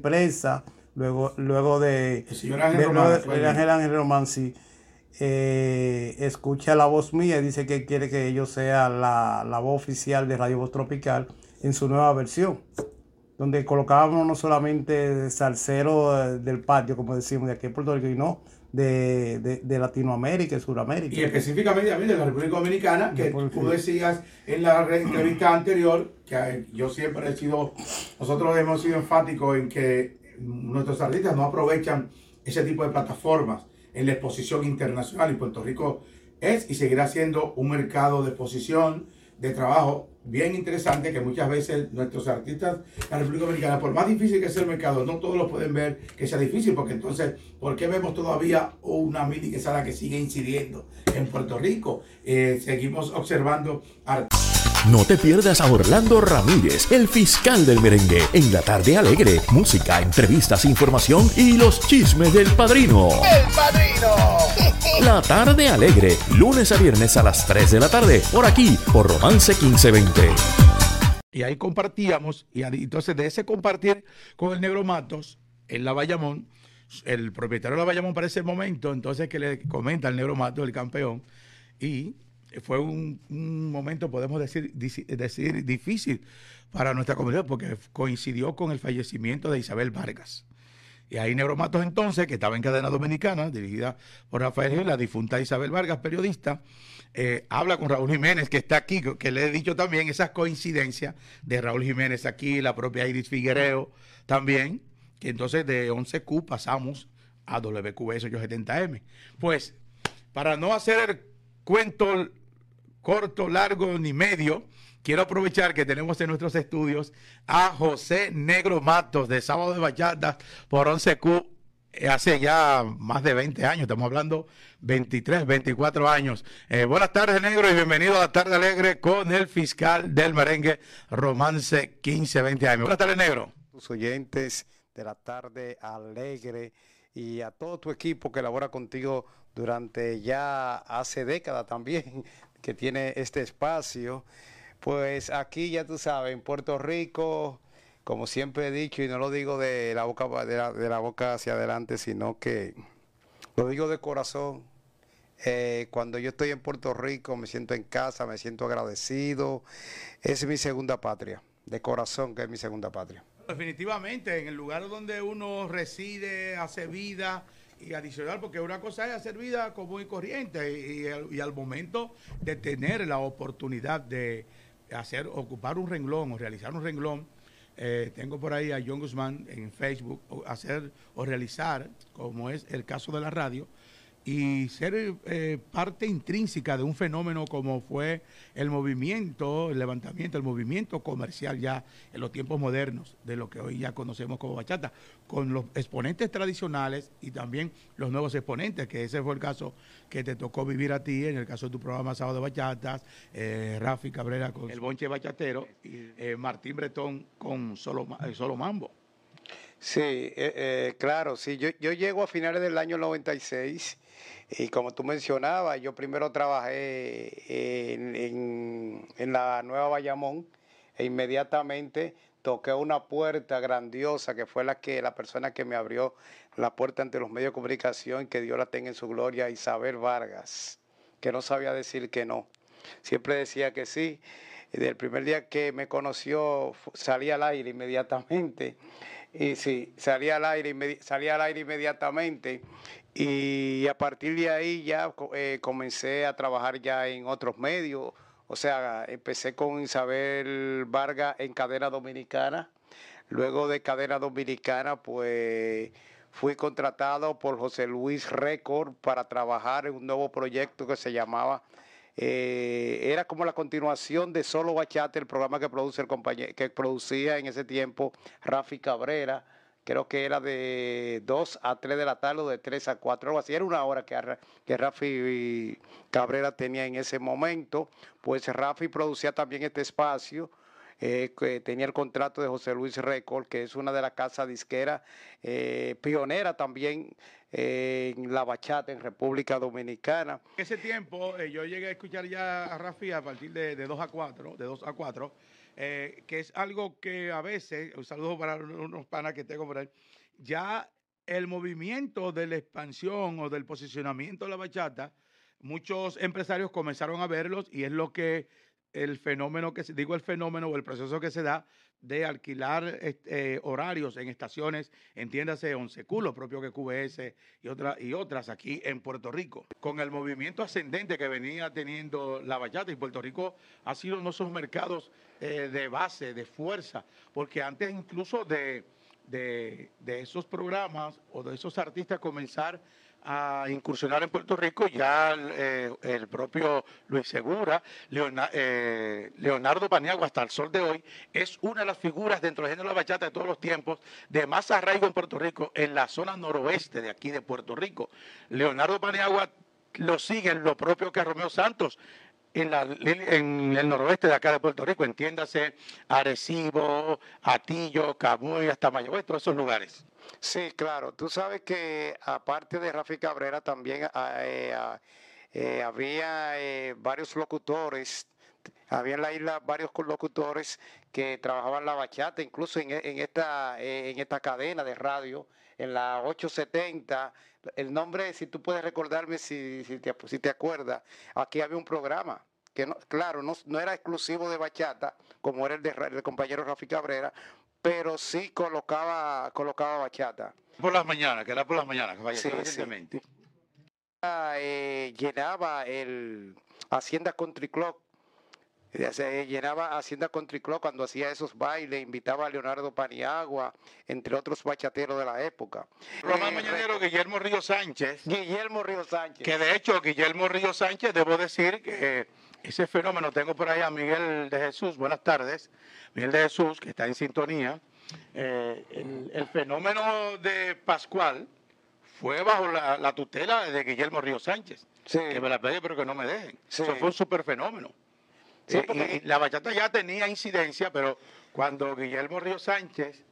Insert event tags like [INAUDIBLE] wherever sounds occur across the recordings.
prensa, luego, luego de, el señor Ángel, Ángel Román, sí, eh, escucha la voz mía y dice que quiere que yo sea la, la voz oficial de Radio Voz Tropical en su nueva versión donde colocábamos no solamente salsero eh, del patio, como decimos, de aquí en Puerto Rico, y no de, de, Latinoamérica y Sudamérica. Y específicamente también de la República Dominicana, que tú decías en la entrevista anterior, que yo siempre he sido, nosotros hemos sido enfáticos en que nuestros artistas no aprovechan ese tipo de plataformas en la exposición internacional y Puerto Rico es y seguirá siendo un mercado de exposición, de trabajo bien interesante que muchas veces nuestros artistas de la República Dominicana, por más difícil que sea el mercado, no todos lo pueden ver que sea difícil, porque entonces, ¿por qué vemos todavía una mini quesada que sigue incidiendo en Puerto Rico? Eh, seguimos observando artistas. No te pierdas a Orlando Ramírez, el fiscal del merengue, en la tarde alegre. Música, entrevistas, información y los chismes del padrino. ¡El padrino! [LAUGHS] La tarde alegre, lunes a viernes a las 3 de la tarde, por aquí, por Romance 1520. Y ahí compartíamos, y entonces de ese compartir con el Negro Matos en la Bayamón, el propietario de la Bayamón para ese momento, entonces que le comenta al Negro Matos, el campeón, y fue un, momento, podemos decir, decir, difícil para nuestra comunidad porque coincidió con el fallecimiento de Isabel Vargas. Y ahí Neuromatos entonces, que estaba en cadena dominicana, dirigida por Rafael Gil, la difunta Isabel Vargas, periodista, eh, habla con Raúl Jiménez, que está aquí, que le he dicho también esas coincidencias de Raúl Jiménez aquí, la propia Iris Figuereo también, que entonces de 11Q pasamos a WQS 870M. Pues, para no hacer el cuento corto, largo ni medio, quiero aprovechar que tenemos en nuestros estudios a José Negro Matos de Sábado de Bachata por 11Q eh, hace ya más de 20 años, estamos hablando 23, 24 años. Eh, buenas tardes, Negro, y bienvenido a la tarde alegre con el fiscal del merengue Romance 15, 20 años. Buenas tardes, Negro. Tus oyentes de la tarde alegre y a todo tu equipo que labora contigo durante ya hace décadas también que tiene este espacio. Pues aquí ya tú sabes, en Puerto Rico, como siempre he dicho, y no lo digo de la boca, de la, boca hacia adelante, sino que lo digo de corazón. Eh, cuando yo estoy en Puerto Rico me siento en casa, me siento agradecido. Es mi segunda patria, de corazón que es mi segunda patria. Definitivamente, en el lugar donde uno reside, hace vida, y adicional, porque una cosa es hacer vida común y corriente y, al momento de tener la oportunidad de hacer, ocupar un renglón o realizar un renglón, eh, tengo por ahí a John Guzmán en Facebook, hacer o realizar, como es el caso de la radio, y ser eh, parte intrínseca de un fenómeno como fue el movimiento, el levantamiento, el movimiento comercial ya en los tiempos modernos de lo que hoy ya conocemos como bachata, con los exponentes tradicionales y también los nuevos exponentes, que ese fue el caso que te tocó vivir a ti en el caso de tu programa Sábado de Bachatas, eh, Rafi Cabrera con el bonche bachatero y eh, Martín Bretón con solo, solo mambo. Sí, claro, sí, yo, yo llego a finales del año 96 y como tú mencionabas, yo primero trabajé en, la Nueva Bayamón e inmediatamente toqué una puerta grandiosa que fue la que la persona que me abrió la puerta ante los medios de comunicación, que Dios la tenga en su gloria, Isabel Vargas, que no sabía decir que no. Siempre decía que sí. Y del primer día que me conoció salí al aire inmediatamente. Y sí, salí al aire, salí al aire inmediatamente y a partir de ahí ya eh, comencé a trabajar ya en otros medios. O sea, empecé con Isabel Vargas en Cadena Dominicana. Luego de Cadena Dominicana, pues fui contratado por José Luis Record para trabajar en un nuevo proyecto que se llamaba, eh, era como la continuación de Solo Bachate, el programa que, produce el que producía en ese tiempo Rafi Cabrera creo que era de 2 a 3 de la tarde o de 3 a 4, algo así. Era una hora que, que Rafi Cabrera tenía en ese momento. Pues Rafi producía también este espacio. Eh, que tenía el contrato de José Luis Record, que es una de las casas disqueras eh, pionera también en la bachata en República Dominicana. Ese tiempo yo llegué a escuchar ya a Rafi a partir de, de 2 a 4, de 2 a 4, eh, que es algo que a veces, un saludo para unos panas que tengo por ahí, ya el movimiento de la expansión o del posicionamiento de la bachata, muchos empresarios comenzaron a verlos y es lo que el fenómeno que se, digo el fenómeno o el proceso que se da de alquilar este, horarios en estaciones, entiéndase Once Culo, propio que QBS y, otra, y otras aquí en Puerto Rico. Con el movimiento ascendente que venía teniendo la bachata y Puerto Rico ha sido uno de esos mercados eh, de base, de fuerza, porque antes incluso de, de esos programas o de esos artistas comenzar a incursionar en Puerto Rico, ya eh, el propio Luis Segura, eh, Leonardo Paniagua hasta el sol de hoy, es una de las figuras dentro género de la bachata de todos los tiempos de más arraigo en Puerto Rico, en la zona noroeste de aquí de Puerto Rico. Leonardo Paniagua lo siguen lo propio que Romeo Santos, en, la, en, el noroeste de acá de Puerto Rico, entiéndase Arecibo, Atillo, Camuy, hasta Mayagüez, todos esos lugares. Sí, claro. Tú sabes que aparte de Rafi Cabrera también ah, eh, ah, eh, había eh, varios locutores había en la isla varios locutores que trabajaban la bachata, incluso en, esta, en esta cadena de radio, en la 870. El nombre, si tú puedes recordarme, si, si, te, si te acuerdas, aquí había un programa que no, claro, no, no, era exclusivo de bachata, como era el, de, compañero Rafi Cabrera, pero sí colocaba, colocaba bachata. Por las mañanas, que era por las mañanas, que sí, recientemente. Eh, llenaba el Hacienda Country Club. Eh, se llenaba Hacienda Country Club cuando hacía esos bailes, invitaba a Leonardo Paniagua, entre otros bachateros de la época. Román eh, Mañanero, Guillermo Río Sánchez. Guillermo Río Sánchez. Que de hecho, Guillermo Río Sánchez, debo decir que ese fenómeno, tengo por ahí a Miguel de Jesús, buenas tardes, Miguel de Jesús, que está en sintonía. Eh, el, fenómeno de Pascual fue bajo la, tutela de Guillermo Río Sánchez, que me la pegue pero que no me dejen. Eso fue un super fenómeno. Eh, la bachata ya tenía incidencia, pero cuando Guillermo Río Sánchez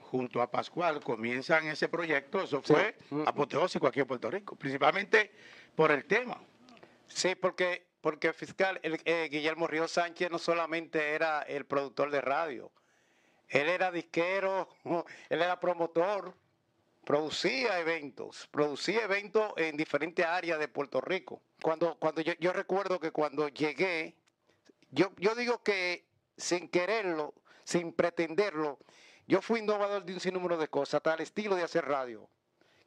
junto a Pascual comienzan ese proyecto, eso fue apoteósico aquí en Puerto Rico, principalmente por el tema. Sí, porque porque el fiscal eh, Guillermo Río Sánchez no solamente era el productor de radio, él era disquero, [LAUGHS] él era promotor, producía eventos, producía eventos en diferentes áreas de Puerto Rico. Cuando, cuando yo, recuerdo que cuando llegué, yo, yo digo que sin quererlo, sin pretenderlo, yo fui innovador de un sinnúmero de cosas, tal estilo de hacer radio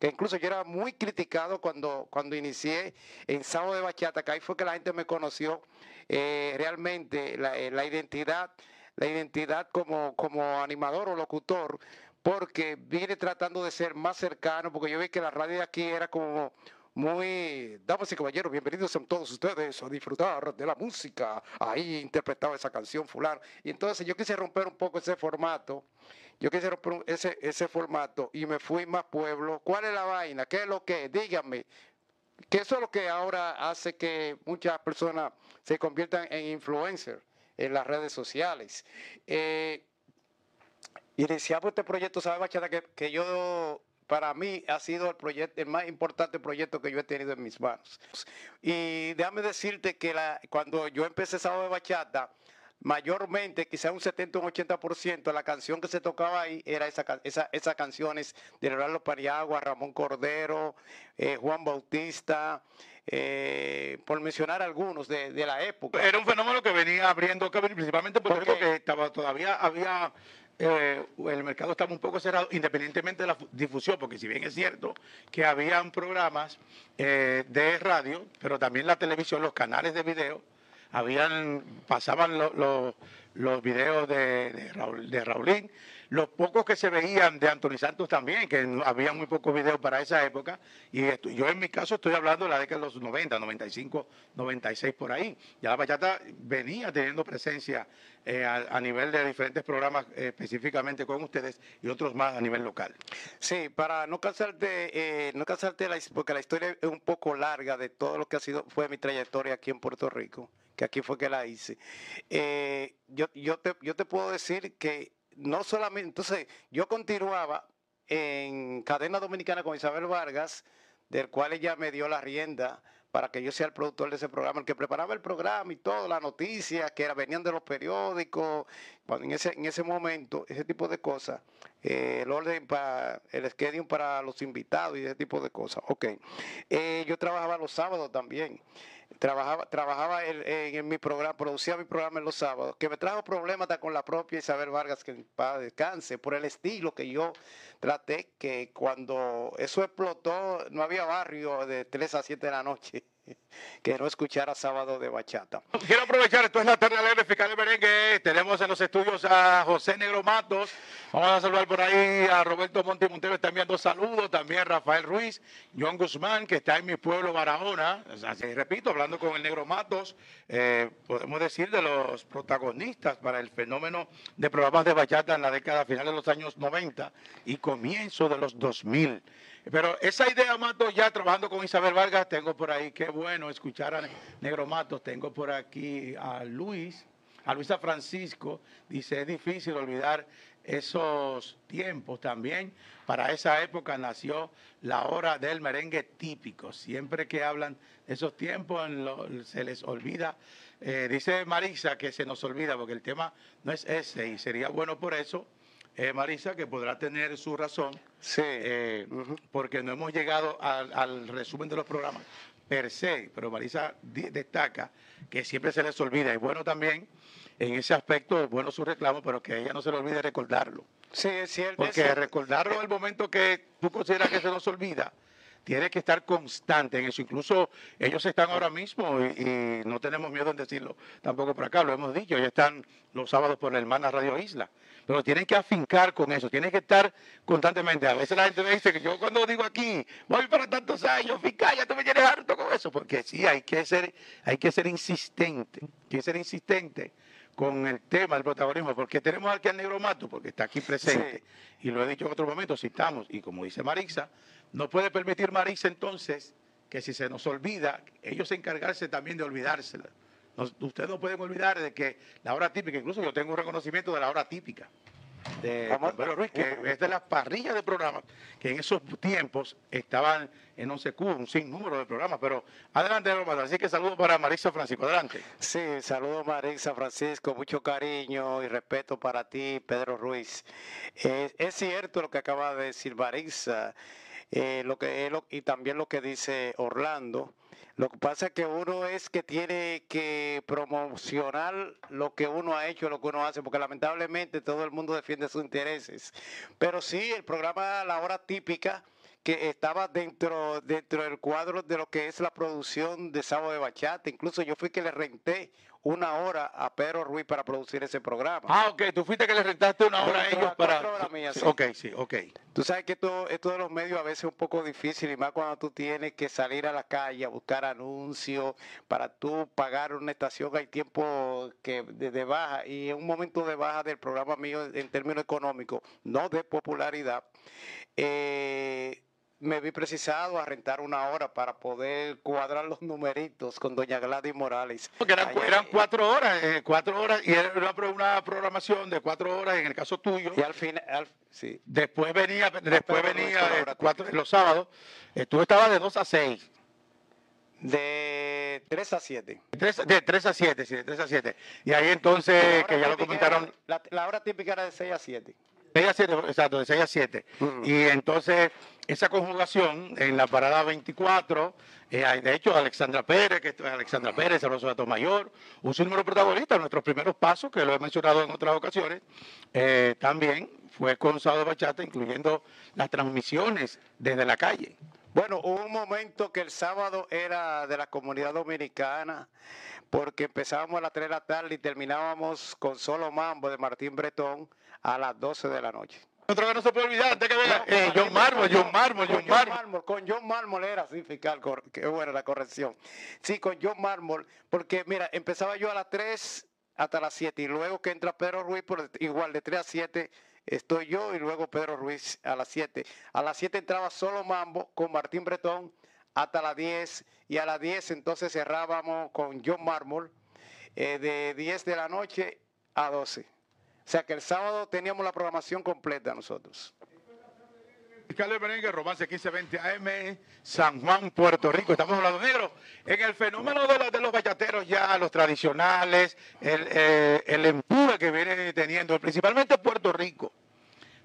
incluso yo era muy criticado cuando, cuando inicié en Sábado de Bachata, que ahí fue que la gente me conoció eh, realmente eh, la, identidad, la identidad como, como animador o locutor, porque vine tratando de ser más cercano, porque yo vi que la radio de aquí era como muy, damas y caballeros, bienvenidos a todos ustedes a disfrutar de la música. Ahí interpretaba esa canción fulano. Y entonces yo quise romper un poco ese formato yo quise romper ese, ese formato y me fui más pueblo. ¿Cuál es la vaina? ¿Qué es lo que? Díganme. Que eso es lo que ahora hace que muchas personas se conviertan en influencers en las redes sociales. Eh, iniciamos este proyecto, ¿sabes, Bachata? Que, que yo para mí ha sido el proyecto, el más importante proyecto que yo he tenido en mis manos. Y déjame decirte que la, cuando yo empecé Sábado de Bachata, mayormente, quizá un 70 o un 80%, la canción que se tocaba ahí era esa, esa, esas canciones de Leonardo Pariagua, Ramón Cordero, eh, Juan Bautista, eh, por mencionar algunos de, la época. Era un fenómeno que venía abriendo principalmente porque estaba, todavía había eh, el mercado estaba un poco cerrado, independientemente de la difusión, porque si bien es cierto que habían programas de radio, pero también la televisión, los canales de video, habían, pasaban los videos de, de, de Raulín, los pocos que se veían de Anthony Santos también, que había muy pocos videos para esa época, y yo en mi caso estoy hablando de la década de los 90, 95, 96 por ahí. Ya la bachata venía teniendo presencia eh, a, nivel de diferentes programas eh, específicamente con ustedes y otros más a nivel local. Sí, para no cansarte, eh, no cansarte porque la historia es un poco larga de todo lo que ha sido fue mi trayectoria aquí en Puerto Rico que aquí fue que la hice. Eh, yo, yo, te, yo te puedo decir que no solamente, entonces yo continuaba en cadena dominicana con Isabel Vargas, del cual ella me dio la rienda para que yo sea el productor de ese programa, el que preparaba el programa y todo, las noticias que venían de los periódicos, cuando en ese, en ese momento, ese tipo de cosas, eh, el orden para, el schedule para los invitados y ese tipo de cosas. Ok. Eh, yo trabajaba los sábados también trabajaba, trabajaba en, mi programa, producía mi programa en los sábados, que me trajo problemas con la propia Isabel Vargas, que para descanse, por el estilo que yo traté, que cuando eso explotó, no había barrio de 3 a 7 de la noche que no escuchara sábado de bachata. Quiero aprovechar, esto es la tarde alegre fiscal de merengue. Tenemos en los estudios a José Negro Matos. Vamos a saludar por ahí a Roberto Monte Montero, está enviando saludos. También Rafael Ruiz, John Guzmán, que está en mi pueblo Barahona. Así, repito, hablando con el Negro Matos, eh, podemos decir de los protagonistas para el fenómeno de programas de bachata en la década final de los años 90 y comienzo de los 2000. Pero esa idea, Mato, ya trabajando con Isabel Vargas, tengo por ahí, qué bueno escuchar a Negro Matos, tengo por aquí a Luis, a Luisa Francisco, dice, es difícil olvidar esos tiempos también. Para esa época nació la hora del merengue típico. Siempre que hablan de esos tiempos se les olvida. Eh, dice Marisa que se nos olvida porque el tema no es ese y sería bueno por eso eh, Marisa, que podrá tener su razón, sí. Eh, porque no hemos llegado al, resumen de los programas per se, pero Marisa destaca que siempre se les olvida. Es bueno también, en ese aspecto, es bueno su reclamo, pero que a ella no se le olvide recordarlo. Sí, es cierto. Porque recordarlo en el momento que tú consideras que se nos olvida, tiene que estar constante en eso. Incluso ellos están ahora mismo y, no tenemos miedo en decirlo tampoco por acá, lo hemos dicho, ya están los sábados por la hermana Radio Isla. Pero tienen que afincar con eso, tienen que estar constantemente. A veces la gente me dice que yo cuando digo aquí, voy para tantos años, fiscal, ya tú me tienes harto con eso, porque sí, hay que ser, hay que ser insistente, hay que ser insistente con el tema del protagonismo, porque tenemos aquí al negro Mato, porque está aquí presente, y lo he dicho en otro momento, si estamos, y como dice Marisa, no puede permitir Marisa entonces que si se nos olvida, ellos encargarse también de olvidársela. Ustedes no pueden olvidar de que la hora típica, incluso yo tengo un reconocimiento de la hora típica de Pedro Ruiz, que es de las parrillas de programas que en esos tiempos estaban en 11Q, un sinnúmero de programas. Pero adelante, Así que saludo para Marisa Francisco. Adelante. Sí, saludo Marisa Francisco, mucho cariño y respeto para ti, Pedro Ruiz. es cierto lo que acaba de decir Marisa. Eh, lo que y también lo que dice Orlando. Lo que pasa es que uno es que tiene que promocionar lo que uno ha hecho, lo que uno hace, porque lamentablemente todo el mundo defiende sus intereses. Pero sí, el programa La Hora Típica, que estaba dentro, dentro del cuadro de lo que es la producción de Sábado de Bachata. Incluso yo fui que le renté una hora a Pedro Ruiz para producir ese programa. Ah, ok, tú fuiste que le rentaste una hora a ellos para... Horas Ok, sí, ok. Tú sabes que esto, esto de los medios a veces es un poco difícil y más cuando tú tienes que salir a la calle a buscar anuncios para tú pagar una estación, hay tiempo que de, baja y en un momento de baja del programa mío en términos económicos, no de popularidad. Eh, me vi precisado a rentar una hora para poder cuadrar los numeritos con doña Gladys Morales. Porque eran, cuatro horas, eh, cuatro horas, y era una, programación de cuatro horas en el caso tuyo. Y al final, sí. Después venía, después venía cuatro, los sábados, eh, tú estabas de dos a seis. De 3 a 7. de 3 a 7, sí, de 3 a 7. Y ahí entonces, que ya lo comentaron. la, hora típica era de 6 a 7. 6 a 7, exacto, de 6 a 7. Y entonces esa conjugación en la parada 24, eh, de hecho Alexandra Pérez, que Alexandra Pérez, Alonso Mayor, un número protagonista nuestros primeros pasos, que lo he mencionado en otras ocasiones, eh, también fue con Sábado Bachata, incluyendo las transmisiones desde la calle. Bueno, hubo un momento que el sábado era de la comunidad dominicana, porque empezábamos a las 3 de la tarde y terminábamos con Solo Mambo de Martín Bretón a las 12 de la noche. Otro que no se puede olvidar, antes que vea, eh, John Mármol, John Mármol, John Mármol. Con John Mármol era así, fiscal, qué buena la corrección. Sí, con John Mármol, porque mira, empezaba yo a las 3 hasta las 7 y luego que entra Pedro Ruiz, por, igual de 3 a 7 estoy yo y luego Pedro Ruiz a las 7. A las 7 entraba solo Mambo con Martín Bretón hasta las 10 y a las 10 entonces cerrábamos con John Mármol eh, de 10 de la noche a 12. O sea que el sábado teníamos la programación completa nosotros. De Merengue, Romance 1520 AM, San Juan, Puerto Rico. Estamos hablando negro. En el fenómeno de, de los bachateros ya, los tradicionales, el, eh, el empuje que viene teniendo, principalmente Puerto Rico.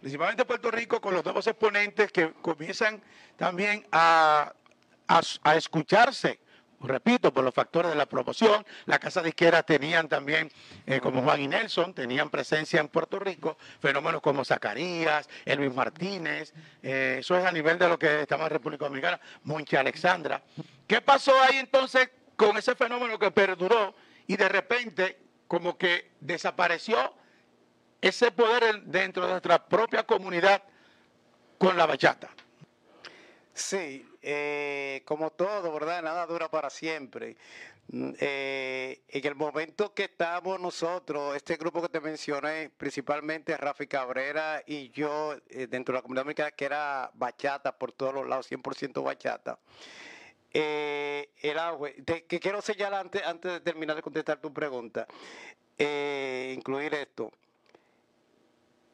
Principalmente Puerto Rico con los nuevos exponentes que comienzan también a, a escucharse repito, por los factores de la promoción. La Casa de Izquierda tenían también, eh, como Juan y Nelson, tenían presencia en Puerto Rico, fenómenos como Zacarías, Elvis Martínez, eh, eso es a nivel de lo que estamos en República Dominicana, Moncha Alexandra. ¿Qué pasó ahí entonces con ese fenómeno que perduró y de repente como que desapareció ese poder dentro de nuestra propia comunidad con la bachata? Sí, eh, como todo, ¿verdad? Nada dura para siempre. Mm, eh, en el momento que estamos nosotros, este grupo que te mencioné, principalmente Rafi Cabrera y yo, eh, dentro de la comunidad dominicana, que era bachata por todos los lados, 100% bachata. Eh, era, que quiero señalar antes, antes de terminar de contestar tu pregunta, incluir esto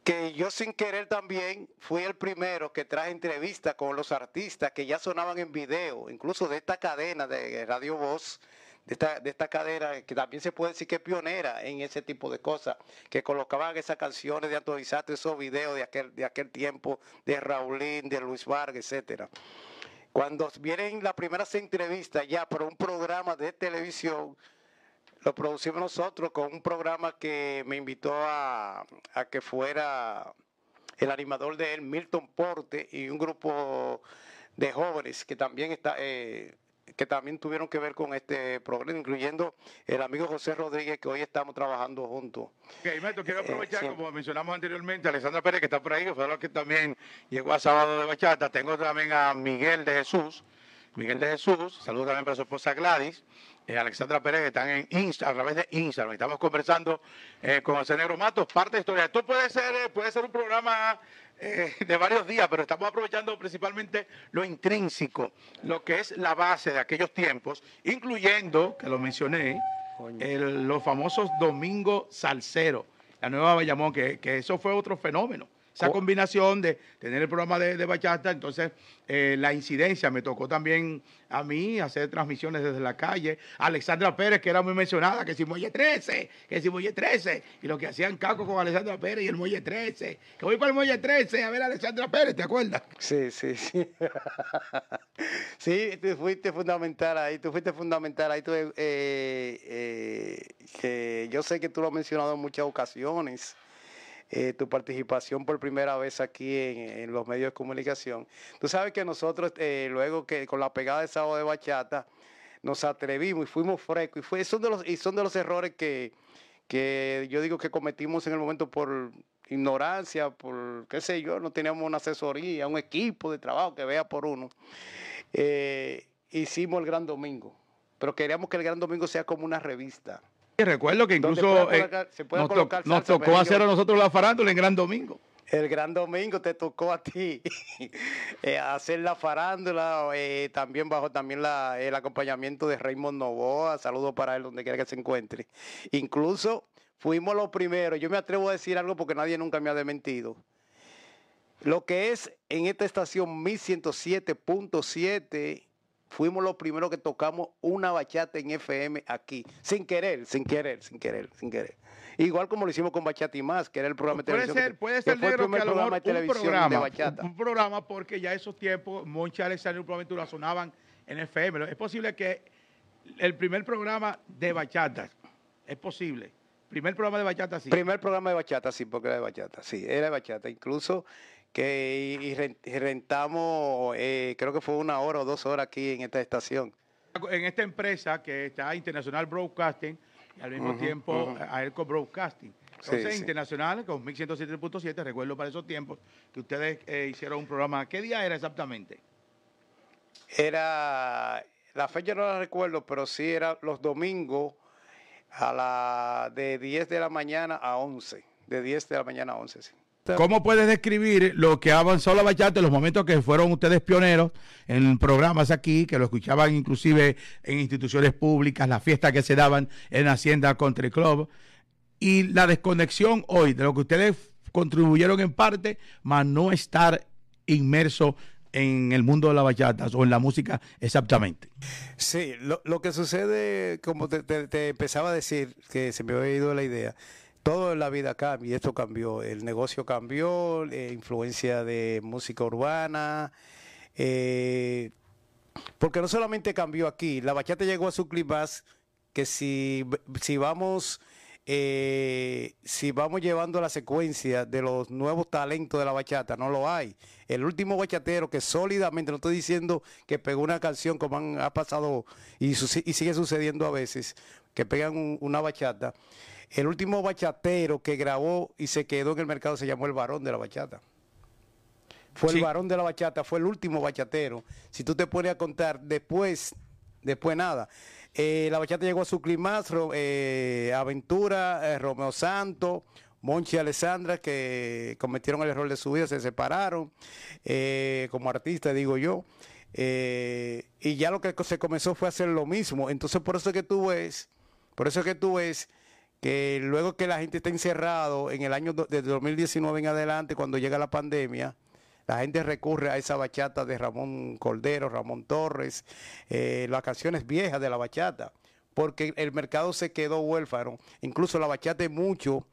que yo sin querer también fui el primero que traje entrevistas con los artistas que ya sonaban en video, incluso de esta cadena de Radio Voz, de esta, de esta cadena que también se puede decir que es pionera en ese tipo de cosas, que colocaban esas canciones de Antonio esos videos de aquel, de aquel tiempo, de Raulín, de Luis Vargas, etcétera. Cuando vienen las primeras entrevistas ya por un programa de televisión, lo producimos nosotros con un programa que me invitó a, que fuera el animador de él, Milton Porte, y un grupo de jóvenes que también está, eh, que también tuvieron que ver con este programa, incluyendo el amigo José Rodríguez, que hoy estamos trabajando juntos. Okay, quiero eh, aprovechar, como mencionamos anteriormente, Alessandra Pérez, que está por ahí, que fue lo que también llegó a Sábado de Bachata. Tengo también a Miguel de Jesús, Miguel de Jesús, saludos también para su esposa Gladys. Eh, Alexandra Pérez, que están en Insta, a través de Instagram. Estamos conversando eh, con el Negro Matos, parte de historia. Esto puede ser, eh, puede ser un programa de varios días, pero estamos aprovechando principalmente lo intrínseco, lo que es la base de aquellos tiempos, incluyendo, que lo mencioné, los famosos Domingos Salcero, la nueva Bayamón, que, que eso fue otro fenómeno esa combinación de tener el programa de, bachata, entonces eh, la incidencia me tocó también a mí hacer transmisiones desde la calle. Alexandra Pérez, que era muy mencionada, que si Muelle 13, que si Muelle 13, y lo que hacían Caco con Alexandra Pérez y el Muelle 13, que voy para el Muelle 13 a ver a Alexandra Pérez, ¿te acuerdas? Sí, sí, sí. [LAUGHS] sí, tú fuiste fundamental ahí, tú fuiste fundamental ahí. Tú, eh, eh, que yo sé que tú lo has mencionado en muchas ocasiones. Eh, tu participación por primera vez aquí en, los medios de comunicación. Tú sabes que nosotros, eh, luego que con la pegada de sábado de bachata, nos atrevimos y fuimos frescos. Y, son, de los, y son de los errores que, que yo digo que cometimos en el momento por ignorancia, por qué sé yo, no teníamos una asesoría, un equipo de trabajo que vea por uno. Eh, hicimos el Gran Domingo, pero queríamos que el Gran Domingo sea como una revista. Recuerdo que incluso eh, nos, tocó hacer a nosotros la farándula en Gran Domingo. El Gran Domingo te tocó a ti [LAUGHS] eh, hacer la farándula, eh, también bajo también el acompañamiento de Raymond Novoa, saludos para él donde quiera que se encuentre. Incluso fuimos los primeros, yo me atrevo a decir algo porque nadie nunca me ha dementido. Lo que es en esta estación 1107.7 fuimos los primeros que tocamos una bachata en FM aquí, sin querer, sin querer, sin querer, sin querer. Igual como lo hicimos con Bachata y Más, que era el programa de televisión. Ser, puede ser, que fue programa de televisión de bachata. Un programa porque ya esos tiempos, Moncha Alexander y Proventura sonaban en FM. Es posible que el primer programa de bachata, es posible. Primer programa de bachata, sí. Primer programa de bachata, sí, porque era de bachata, sí, era de bachata. Incluso que y, rentamos, eh, creo que fue una hora o dos horas aquí en esta estación. En esta empresa que está Internacional Broadcasting y al mismo tiempo Aerco Broadcasting. Entonces, Internacional con 1107.7, recuerdo para esos tiempos que ustedes eh, hicieron un programa. ¿Qué día era exactamente? Era, la fecha no la recuerdo, pero sí era los domingos a la de 10 de la mañana a 11. De 10 de la mañana a 11, sí. ¿Cómo puedes describir lo que avanzó la bachata en los momentos que fueron ustedes pioneros en programas aquí, que lo escuchaban inclusive en instituciones públicas, las fiestas que se daban en Hacienda Country Club, y la desconexión hoy de lo que ustedes contribuyeron en parte, más no estar inmerso en el mundo de la bachata o en la música exactamente. Sí, lo, que sucede, como te, empezaba a decir, que se me había ido la idea, todo en la vida cambia y esto cambió. El negocio cambió, eh, influencia de música urbana, eh, porque no solamente cambió aquí, la bachata llegó a su clima que si, si vamos eh, si vamos llevando la secuencia de los nuevos talentos de la bachata, no lo hay. El último bachatero que sólidamente, no estoy diciendo que pegó una canción como ha pasado y, sigue sucediendo a veces, que pegan una bachata. El último bachatero que grabó y se quedó en el mercado se llamó el varón de la bachata. Fue el varón de la bachata, fue el último bachatero. Si tú te pones a contar después, después nada. Eh, la bachata llegó a su clima, eh, Aventura, eh, Romeo Santos, Monchi y Alessandra, que cometieron el error de su vida, se separaron como artista, digo yo. y ya lo que se comenzó fue a hacer lo mismo. Entonces, por eso es que tú ves, por eso es que tú ves que luego que la gente está encerrado en el año de 2019 en adelante, cuando llega la pandemia, la gente recurre a esa bachata de Ramón Cordero, Ramón Torres, eh, las canciones viejas de la bachata, porque el mercado se quedó huérfano. Incluso la bachata mucho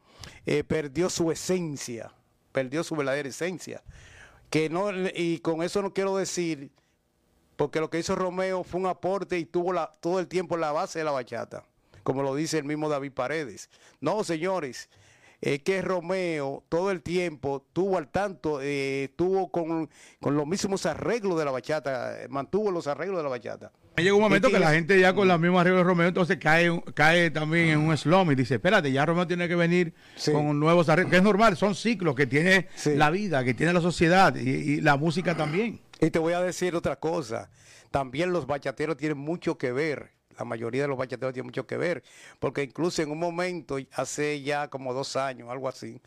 eh, perdió su esencia, perdió su verdadera esencia. Que no, y con eso no quiero decir, porque lo que hizo Romeo fue un aporte y tuvo todo el tiempo la base de la bachata, como lo dice el mismo David Paredes. No, señores, es que Romeo todo el tiempo tuvo al tanto, eh, tuvo con, los mismos arreglos de la bachata, mantuvo los arreglos de la bachata. Llega un momento que, la gente ya con los mismos arreglos de Romeo entonces cae, cae también en un slum y dice, espérate, ya Romeo tiene que venir con nuevos arreglos, que es normal, son ciclos que tiene la vida, que tiene la sociedad y la música también. Y te voy a decir otra cosa, también los bachateros tienen mucho que ver la mayoría de los bachateros tiene mucho que ver, porque incluso en un momento, hace ya como dos años, algo así,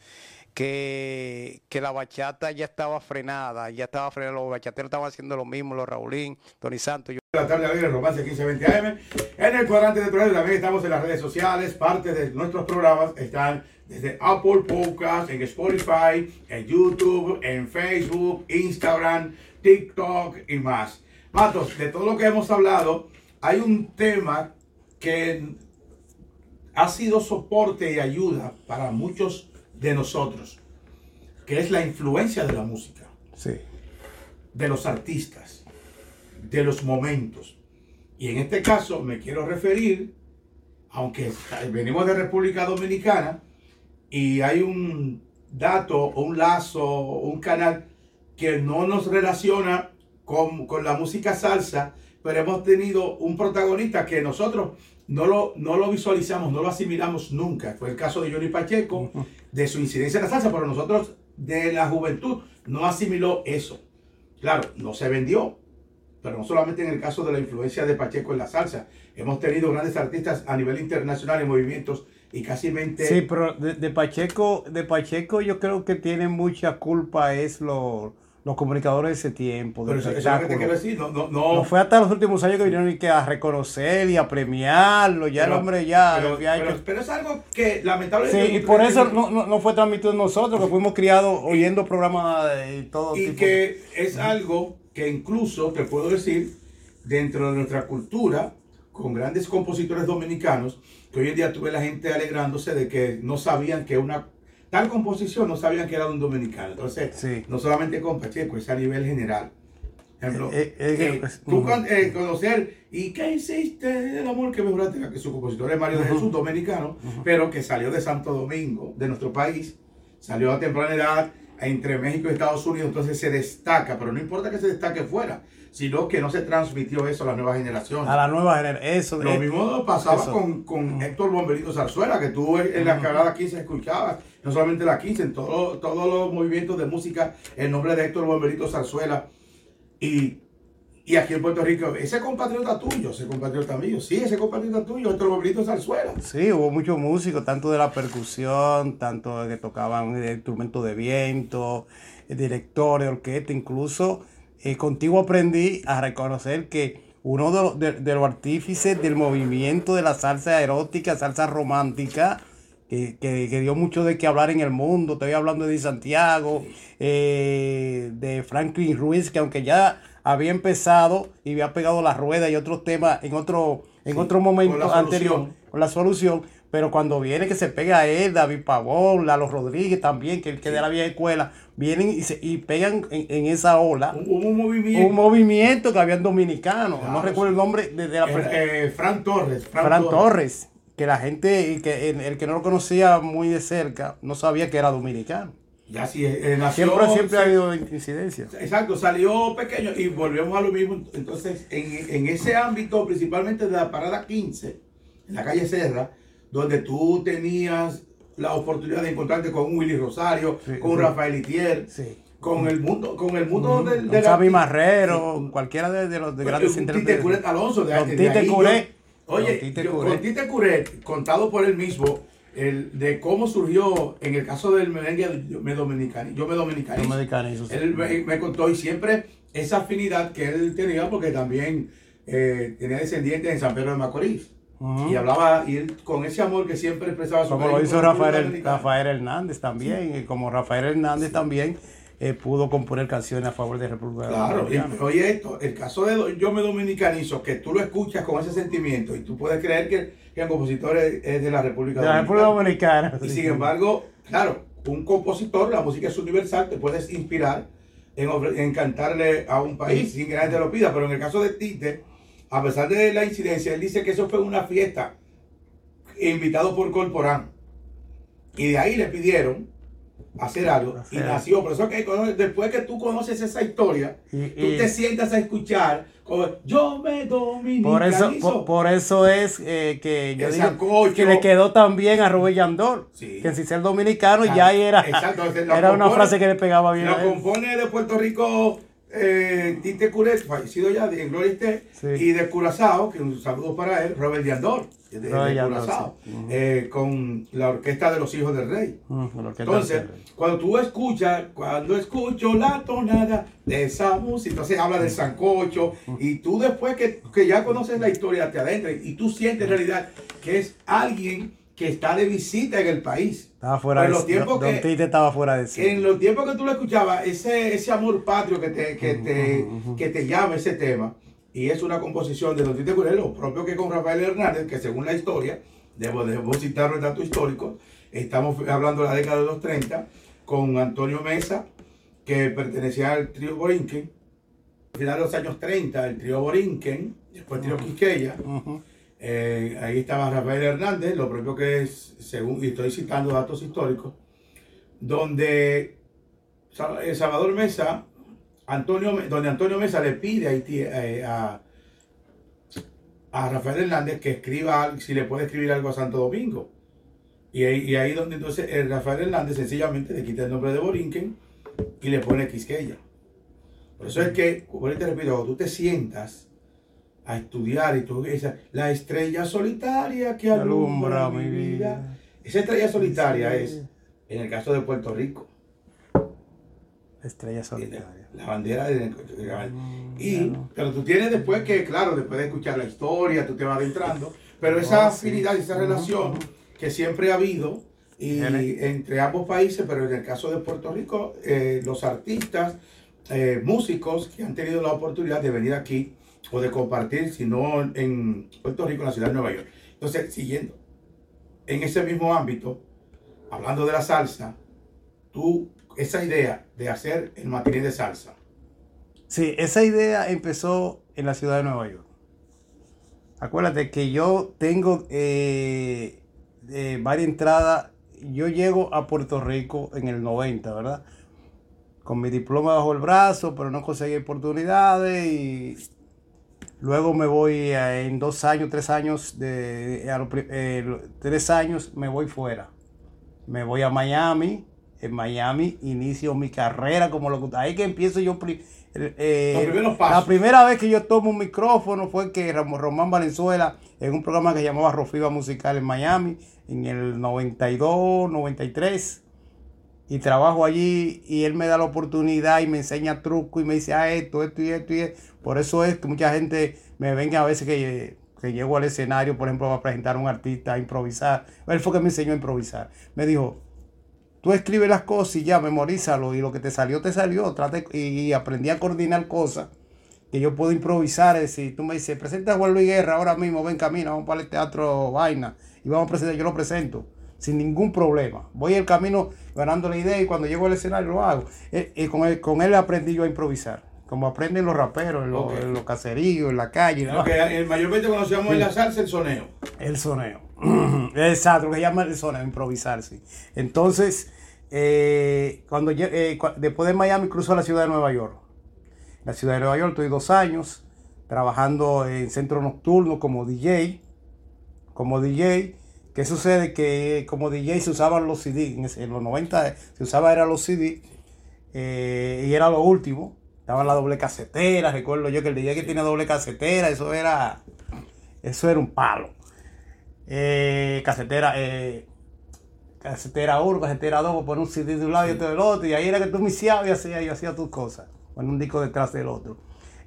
que, que la bachata ya estaba frenada, ya estaba frenada, los bachateros estaban haciendo lo mismo, los Raulín, Tony Santos. Yo... La tarde de Romance 1520 AM. En el cuadrante de programa también estamos en las redes sociales. Parte de nuestros programas están desde Apple Podcast, en Spotify, en YouTube, en Facebook, Instagram, TikTok y más. Matos, de todo lo que hemos hablado, hay un tema que ha sido soporte y ayuda para muchos de nosotros, que es la influencia de la música, de los artistas, de los momentos. Y en este caso me quiero referir, aunque venimos de República Dominicana y hay un dato, un lazo, un canal que no nos relaciona con, con la música salsa, pero hemos tenido un protagonista que nosotros no lo, no lo visualizamos, no lo asimilamos nunca. Fue el caso de Johnny Pacheco, de su incidencia en la salsa, pero nosotros de la juventud no asimiló eso. Claro, no se vendió, pero no solamente en el caso de la influencia de Pacheco en la salsa. Hemos tenido grandes artistas a nivel internacional en movimientos y casi 20... Sí, pero de, de Pacheco, de Pacheco yo creo que tiene mucha culpa es lo los comunicadores de ese tiempo. Pero eso, que te quiero decir. No, no, no. fue hasta los últimos años que vinieron que a reconocer y a premiarlo. Ya el hombre ya. Pero, es algo que lamentablemente. Sí, y por eso no, no, fue transmitido nosotros, que fuimos criados oyendo programas y todo. Y que es algo que incluso, te puedo decir, dentro de nuestra cultura, con grandes compositores dominicanos, que hoy en día tuve la gente alegrándose de que no sabían que una tal composición no sabían que era un dominicano. Entonces, no solamente con Pacheco, es a nivel general. Ejemplo, eh, eh, eh, pues, tú conocer y qué hiciste el amor que mejoraste, que su compositor es Mario de Jesús, dominicano, pero que salió de Santo Domingo, de nuestro país, salió a temprana edad entre México y Estados Unidos, entonces se destaca, pero no importa que se destaque fuera, sino que no se transmitió eso a la nueva generación. A la nueva generación, eso. Lo mismo pasaba con, con Héctor Bomberito Zarzuela, que tú en la carrera 15 escuchabas, no solamente la 15, en todos los movimientos de música, el nombre de Héctor Bomberito Zarzuela. Y, y aquí en Puerto Rico, ese compatriota tuyo, ese compatriota mío, sí, ese compatriota tuyo, Héctor Bomberito Zarzuela. Sí, hubo muchos músicos, tanto de la percusión, tanto que tocaban instrumentos de viento, directores, orquesta, incluso eh, contigo aprendí a reconocer que uno de, los artífices del movimiento de la salsa erótica, salsa romántica, que, dio mucho de qué hablar en el mundo. Estoy hablando de Santiago, eh, de Franklin Ruiz, que aunque ya había empezado y había pegado la rueda y otros temas en otro, en otro momento anterior con la solución, pero cuando viene que se pega a él, David Pavón, Lalo Rodríguez también, que, que de la vieja escuela, vienen y, se, y pegan en, esa ola. Un, movimiento. Un movimiento que habían dominicanos. no recuerdo el nombre de, la eh, Fran Torres. Fran, Torres que la gente, que el, que no lo conocía muy de cerca, no sabía que era dominicano. Ya sí, eh, siempre, siempre ha habido incidencia. Exacto, salió pequeño y volvemos a lo mismo. Entonces, en, ese ámbito, principalmente de la parada 15, en la calle Serra, donde tú tenías la oportunidad de encontrarte con Willy Rosario, con Rafael Itier, con el mundo, con el mundo del, de, Xavi Marrero, cualquiera de, los de grandes Tite Curet Alonso, de, Tite Curet Oye, con Tite Curet, contado por él mismo, el, de cómo surgió en el caso del merengue, yo me dominicanizo. Yo me dominicanizo. Él me, contó y siempre esa afinidad que él tenía, porque también eh, tenía descendientes en San Pedro de Macorís. Y hablaba, y él con ese amor que siempre expresaba su Como lo hizo Rafael, Rafael Hernández también, y como Rafael Hernández también eh, pudo componer canciones a favor de República Claro, oye esto, el caso de Yo me dominicanizo, que tú lo escuchas con ese sentimiento y tú puedes creer que, el compositor es, de la República de la República Dominicana. Y sin embargo, claro, un compositor, la música es universal, te puedes inspirar en, cantarle a un país sin que nadie te lo pida, pero en el caso de Tite, a pesar de la incidencia, él dice que eso fue una fiesta invitado por Corporán. Y de ahí le pidieron hacer algo y nació. Por eso que después que tú conoces esa historia, tú te sientas a escuchar como yo me dominicanizo. Por eso, por, eso es eh, que yo digo que le quedó también a Rubén Yandor, que si ser dominicano ya era, era una frase que le pegaba bien. Lo compone de Puerto Rico eh, Tite Curet, fallecido ya en Gloria esté, y de Curazao, que un saludo para él, Robert Yandor de, Curazao, eh, con la orquesta de los hijos del rey. entonces, cuando tú escuchas, cuando escucho la tonada de esa música, entonces habla del sancocho, y tú después que, que ya conoces la historia te adentras y tú sientes en realidad que es alguien que está de visita en el país. Estaba fuera de los tiempos que, Tite estaba fuera de sí. En los tiempos que tú lo escuchabas, ese, ese amor patrio que te, que, te, que te llama ese tema, y es una composición de Don Tite Curel, lo propio que con Rafael Hernández, que según la historia, debo, debo citar el dato histórico, estamos hablando de la década de los 30, con Antonio Mesa, que pertenecía al trío Borinquen, al final de los años 30, el trío Borinquen, después el trío Quisqueya, eh, ahí estaba Rafael Hernández, lo propio que es, según, y estoy citando datos históricos, donde eh, Salvador Mesa, Antonio, donde Antonio Mesa le pide eh, a, a, Rafael Hernández que escriba, si le puede escribir algo a Santo Domingo. Y ahí, y ahí donde entonces el Rafael Hernández sencillamente le quita el nombre de Borinquen y le pone Quisqueya. Por eso es que, como te repito, cuando tú te sientas a estudiar y tú esa, la estrella solitaria que alumbra, mi vida. Esa estrella solitaria es, en el caso de Puerto Rico, estrella solitaria. La bandera de, mm, y pero tú tienes después que, claro, después de escuchar la historia, tú te vas adentrando, [LAUGHS] pero esa afinidad, esa relación que siempre ha habido y entre ambos países, pero en el caso de Puerto Rico, eh, los artistas, eh, músicos que han tenido la oportunidad de venir aquí o de compartir, sino en Puerto Rico, en la ciudad de Nueva York. Entonces, siguiendo en ese mismo ámbito, hablando de la salsa, tú, esa idea de hacer el matiné de salsa. Sí, esa idea empezó en la ciudad de Nueva York. Acuérdate que yo tengo eh, eh, varias entradas. Yo llego a Puerto Rico en el 90, ¿verdad? Con mi diploma bajo el brazo, pero no conseguí oportunidades y Luego me voy en dos años, tres años, de, eh, tres años me voy fuera. Me voy a Miami. En Miami inicio mi carrera como locutor. Ahí que empiezo yo. Eh, la primera vez que yo tomo un micrófono fue que Román Valenzuela, en un programa que llamaba Rofiba Musical en Miami, en el 92, 93 y trabajo allí y él me da la oportunidad y me enseña truco y me dice, ah, esto, esto y esto y esto. Por eso es que mucha gente me venga a veces que, que llego al escenario, por ejemplo, a presentar a un artista, a improvisar. Él fue que me enseñó a improvisar. Me dijo, tú escribes las cosas y ya, memorízalo, y lo que te salió, te salió. Trate, y, aprendí a coordinar cosas que yo puedo improvisar. Es decir, tú me dices, presenta a Juan Luis Guerra ahora mismo, ven camino, vamos para el teatro Vaina, y vamos a presentar, yo lo presento sin ningún problema. Voy el camino ganando la idea y cuando llego al escenario lo hago. Y eh, eh, con, él, con él aprendí yo a improvisar. Como aprenden los raperos en los, caseríos, en la calle. Lo que mayormente conocíamos en la salsa, el soneo. El soneo. [CLEARS THROAT] Exacto, lo que llama el soneo, improvisar, sí. Entonces, eh, cuando después de Miami cruzo a la ciudad de Nueva York. La ciudad de Nueva York, estoy dos años trabajando en centro nocturno como DJ. Como DJ ¿Qué sucede? Que como DJ se usaban los CD, en, los 90 se usaba era los CD eh, y era lo último. Estaba la doble casetera, recuerdo yo que el DJ que tiene doble casetera, eso era, eso era un palo. Eh, casetera, eh, casetera 1, casetera 2, poner un CD de un lado y otro del otro, y ahí era que tú iniciabas y hacías y hacía tus cosas, con un disco detrás del otro.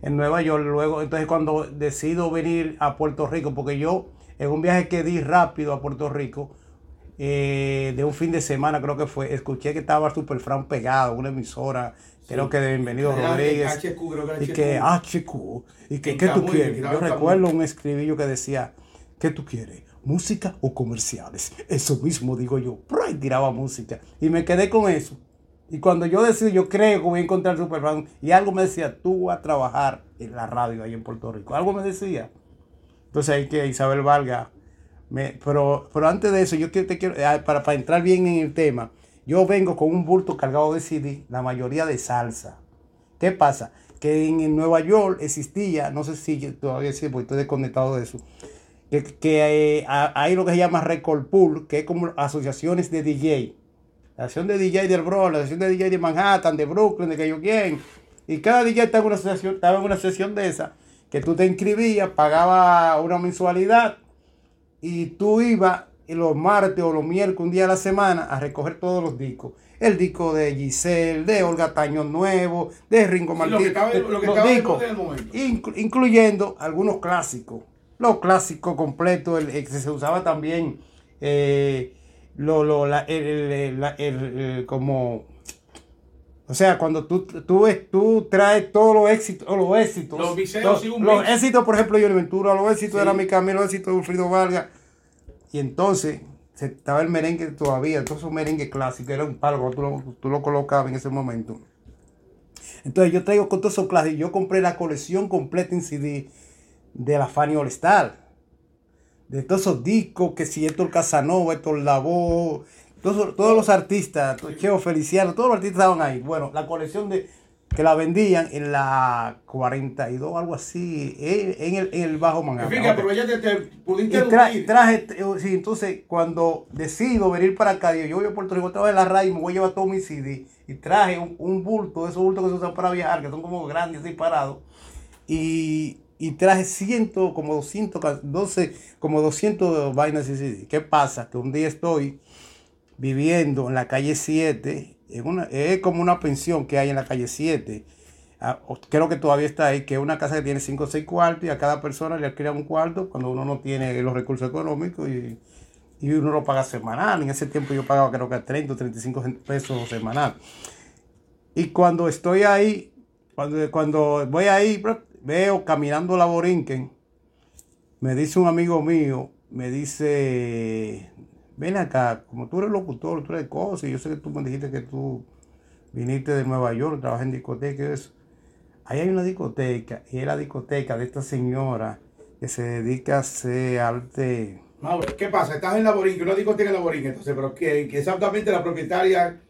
En Nueva York, luego, entonces cuando decido venir a Puerto Rico, porque yo en un viaje que di rápido a Puerto Rico, eh, de un fin de semana creo que fue, escuché que estaba Super Fran pegado, una emisora, creo que de Bienvenido Rodríguez. y que HQ, y que ¿qué tú quieres? Yo recuerdo un escribillo que decía, ¿qué tú quieres? ¿Música o comerciales? Eso mismo digo yo, y tiraba música. Y me quedé con eso. Y cuando yo decidí, yo creo que voy a encontrar Super Fran, y algo me decía, tú vas a trabajar en la radio ahí en Puerto Rico. Algo me decía. Entonces hay que Isabel Valga. Pero, pero antes de eso, yo te quiero, ah, para, para entrar bien en el tema, yo vengo con un bulto cargado de CD, la mayoría de salsa. ¿Qué pasa? Que en, Nueva York existía, no sé si todavía sí, porque estoy desconectado de eso, que, eh, hay lo que se llama Record Pool, que es como asociaciones de DJ. La asociación de DJ del Bronx, la asociación de DJ de Manhattan, de Brooklyn, de que yo quién. Y cada DJ estaba en una asociación, estaba en una sesión de esa que tú te inscribías, pagabas una mensualidad y tú ibas los martes o los miércoles, un día a la semana, a recoger todos los discos. El disco de Giselle, de Olga Taño Nuevo, de Ringo Martínez. Lo que, los discos, incluyendo algunos clásicos. Los clásicos completos, el, que se usaba también eh, lo, lo, la, el, como o sea, cuando tú, tú, tú traes todos los éxitos, los éxitos. Los los, los éxitos, por ejemplo, yo Ventura, los éxitos de la Mi Camilo, los éxitos de Wilfrido Vargas. Y entonces, estaba el merengue todavía, todos esos merengue clásicos, era un palo, tú lo, tú lo colocabas en ese momento. Entonces yo traigo con todos esos clásicos, yo compré la colección completa en CD de la Fanny All Star. De todos esos discos, que si esto el Casanova, esto el Labo, todos, los artistas, Cheo Feliciano, todos los artistas estaban ahí. Bueno, la colección de que la vendían en la 42, algo así, en, el, en el Bajo Manhattan. Fíjate, pero ya te, pudiste traje, eh, sí, entonces cuando decido venir para acá, yo voy a Puerto Rico, estaba en la radio y me voy a llevar todo mi CD. Y traje un, bulto, esos bultos que se usan para viajar, que son como grandes y parados. Y, y traje ciento, como 200, 12, como 200 vainas y CD. ¿Qué pasa? Que un día estoy viviendo en la calle 7, es como una pensión que hay en la calle 7. Ah, creo que todavía está ahí, que es una casa que tiene 5 o 6 cuartos y a cada persona le alquilan un cuarto cuando uno no tiene los recursos económicos y, uno lo paga semanal. En ese tiempo yo pagaba creo que 30 o 35 pesos semanal. Y cuando estoy ahí, cuando, cuando voy ahí, veo caminando la Borinquen, me dice un amigo mío, me dice, ven acá, como tú eres locutor, tú eres cosa, y yo sé que tú me dijiste que tú viniste de Nueva York, trabajas en discoteca y eso. Ahí hay una discoteca, y es la discoteca de esta señora que se dedica a hacer arte. Mauro, ¿qué pasa? Estás en la Borinque, una discoteca en la Borinque, entonces, pero ¿qué, exactamente la propietaria?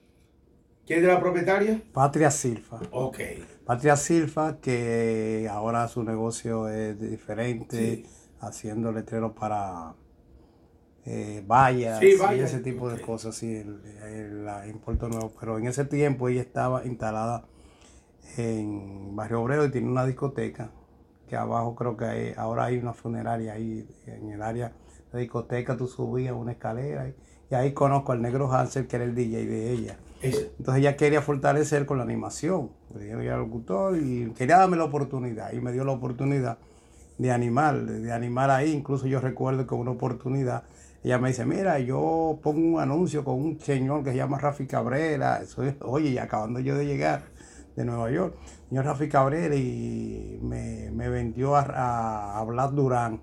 ¿Quién es la propietaria? Patria Silfa. Ok. Patria Silfa, que ahora su negocio es diferente, haciendo letreros para eh, vallas y ese tipo de cosas sí, en, Puerto Nuevo. Pero en ese tiempo ella estaba instalada en Barrio Obrero y tiene una discoteca que abajo creo que hay, ahora hay una funeraria ahí en el área de discoteca tú subías una escalera y, ahí conozco al negro Hansel que era el DJ de ella. Entonces ella quería fortalecer con la animación. Yo era locutor y quería darme la oportunidad y me dio la oportunidad de animar, de animar ahí. Incluso yo recuerdo que una oportunidad, ella me dice, mira, yo pongo un anuncio con un señor que se llama Rafi Cabrera. oye, y acabando yo de llegar de Nueva York, señor Rafi Cabrera, y me, vendió a, a, Durán.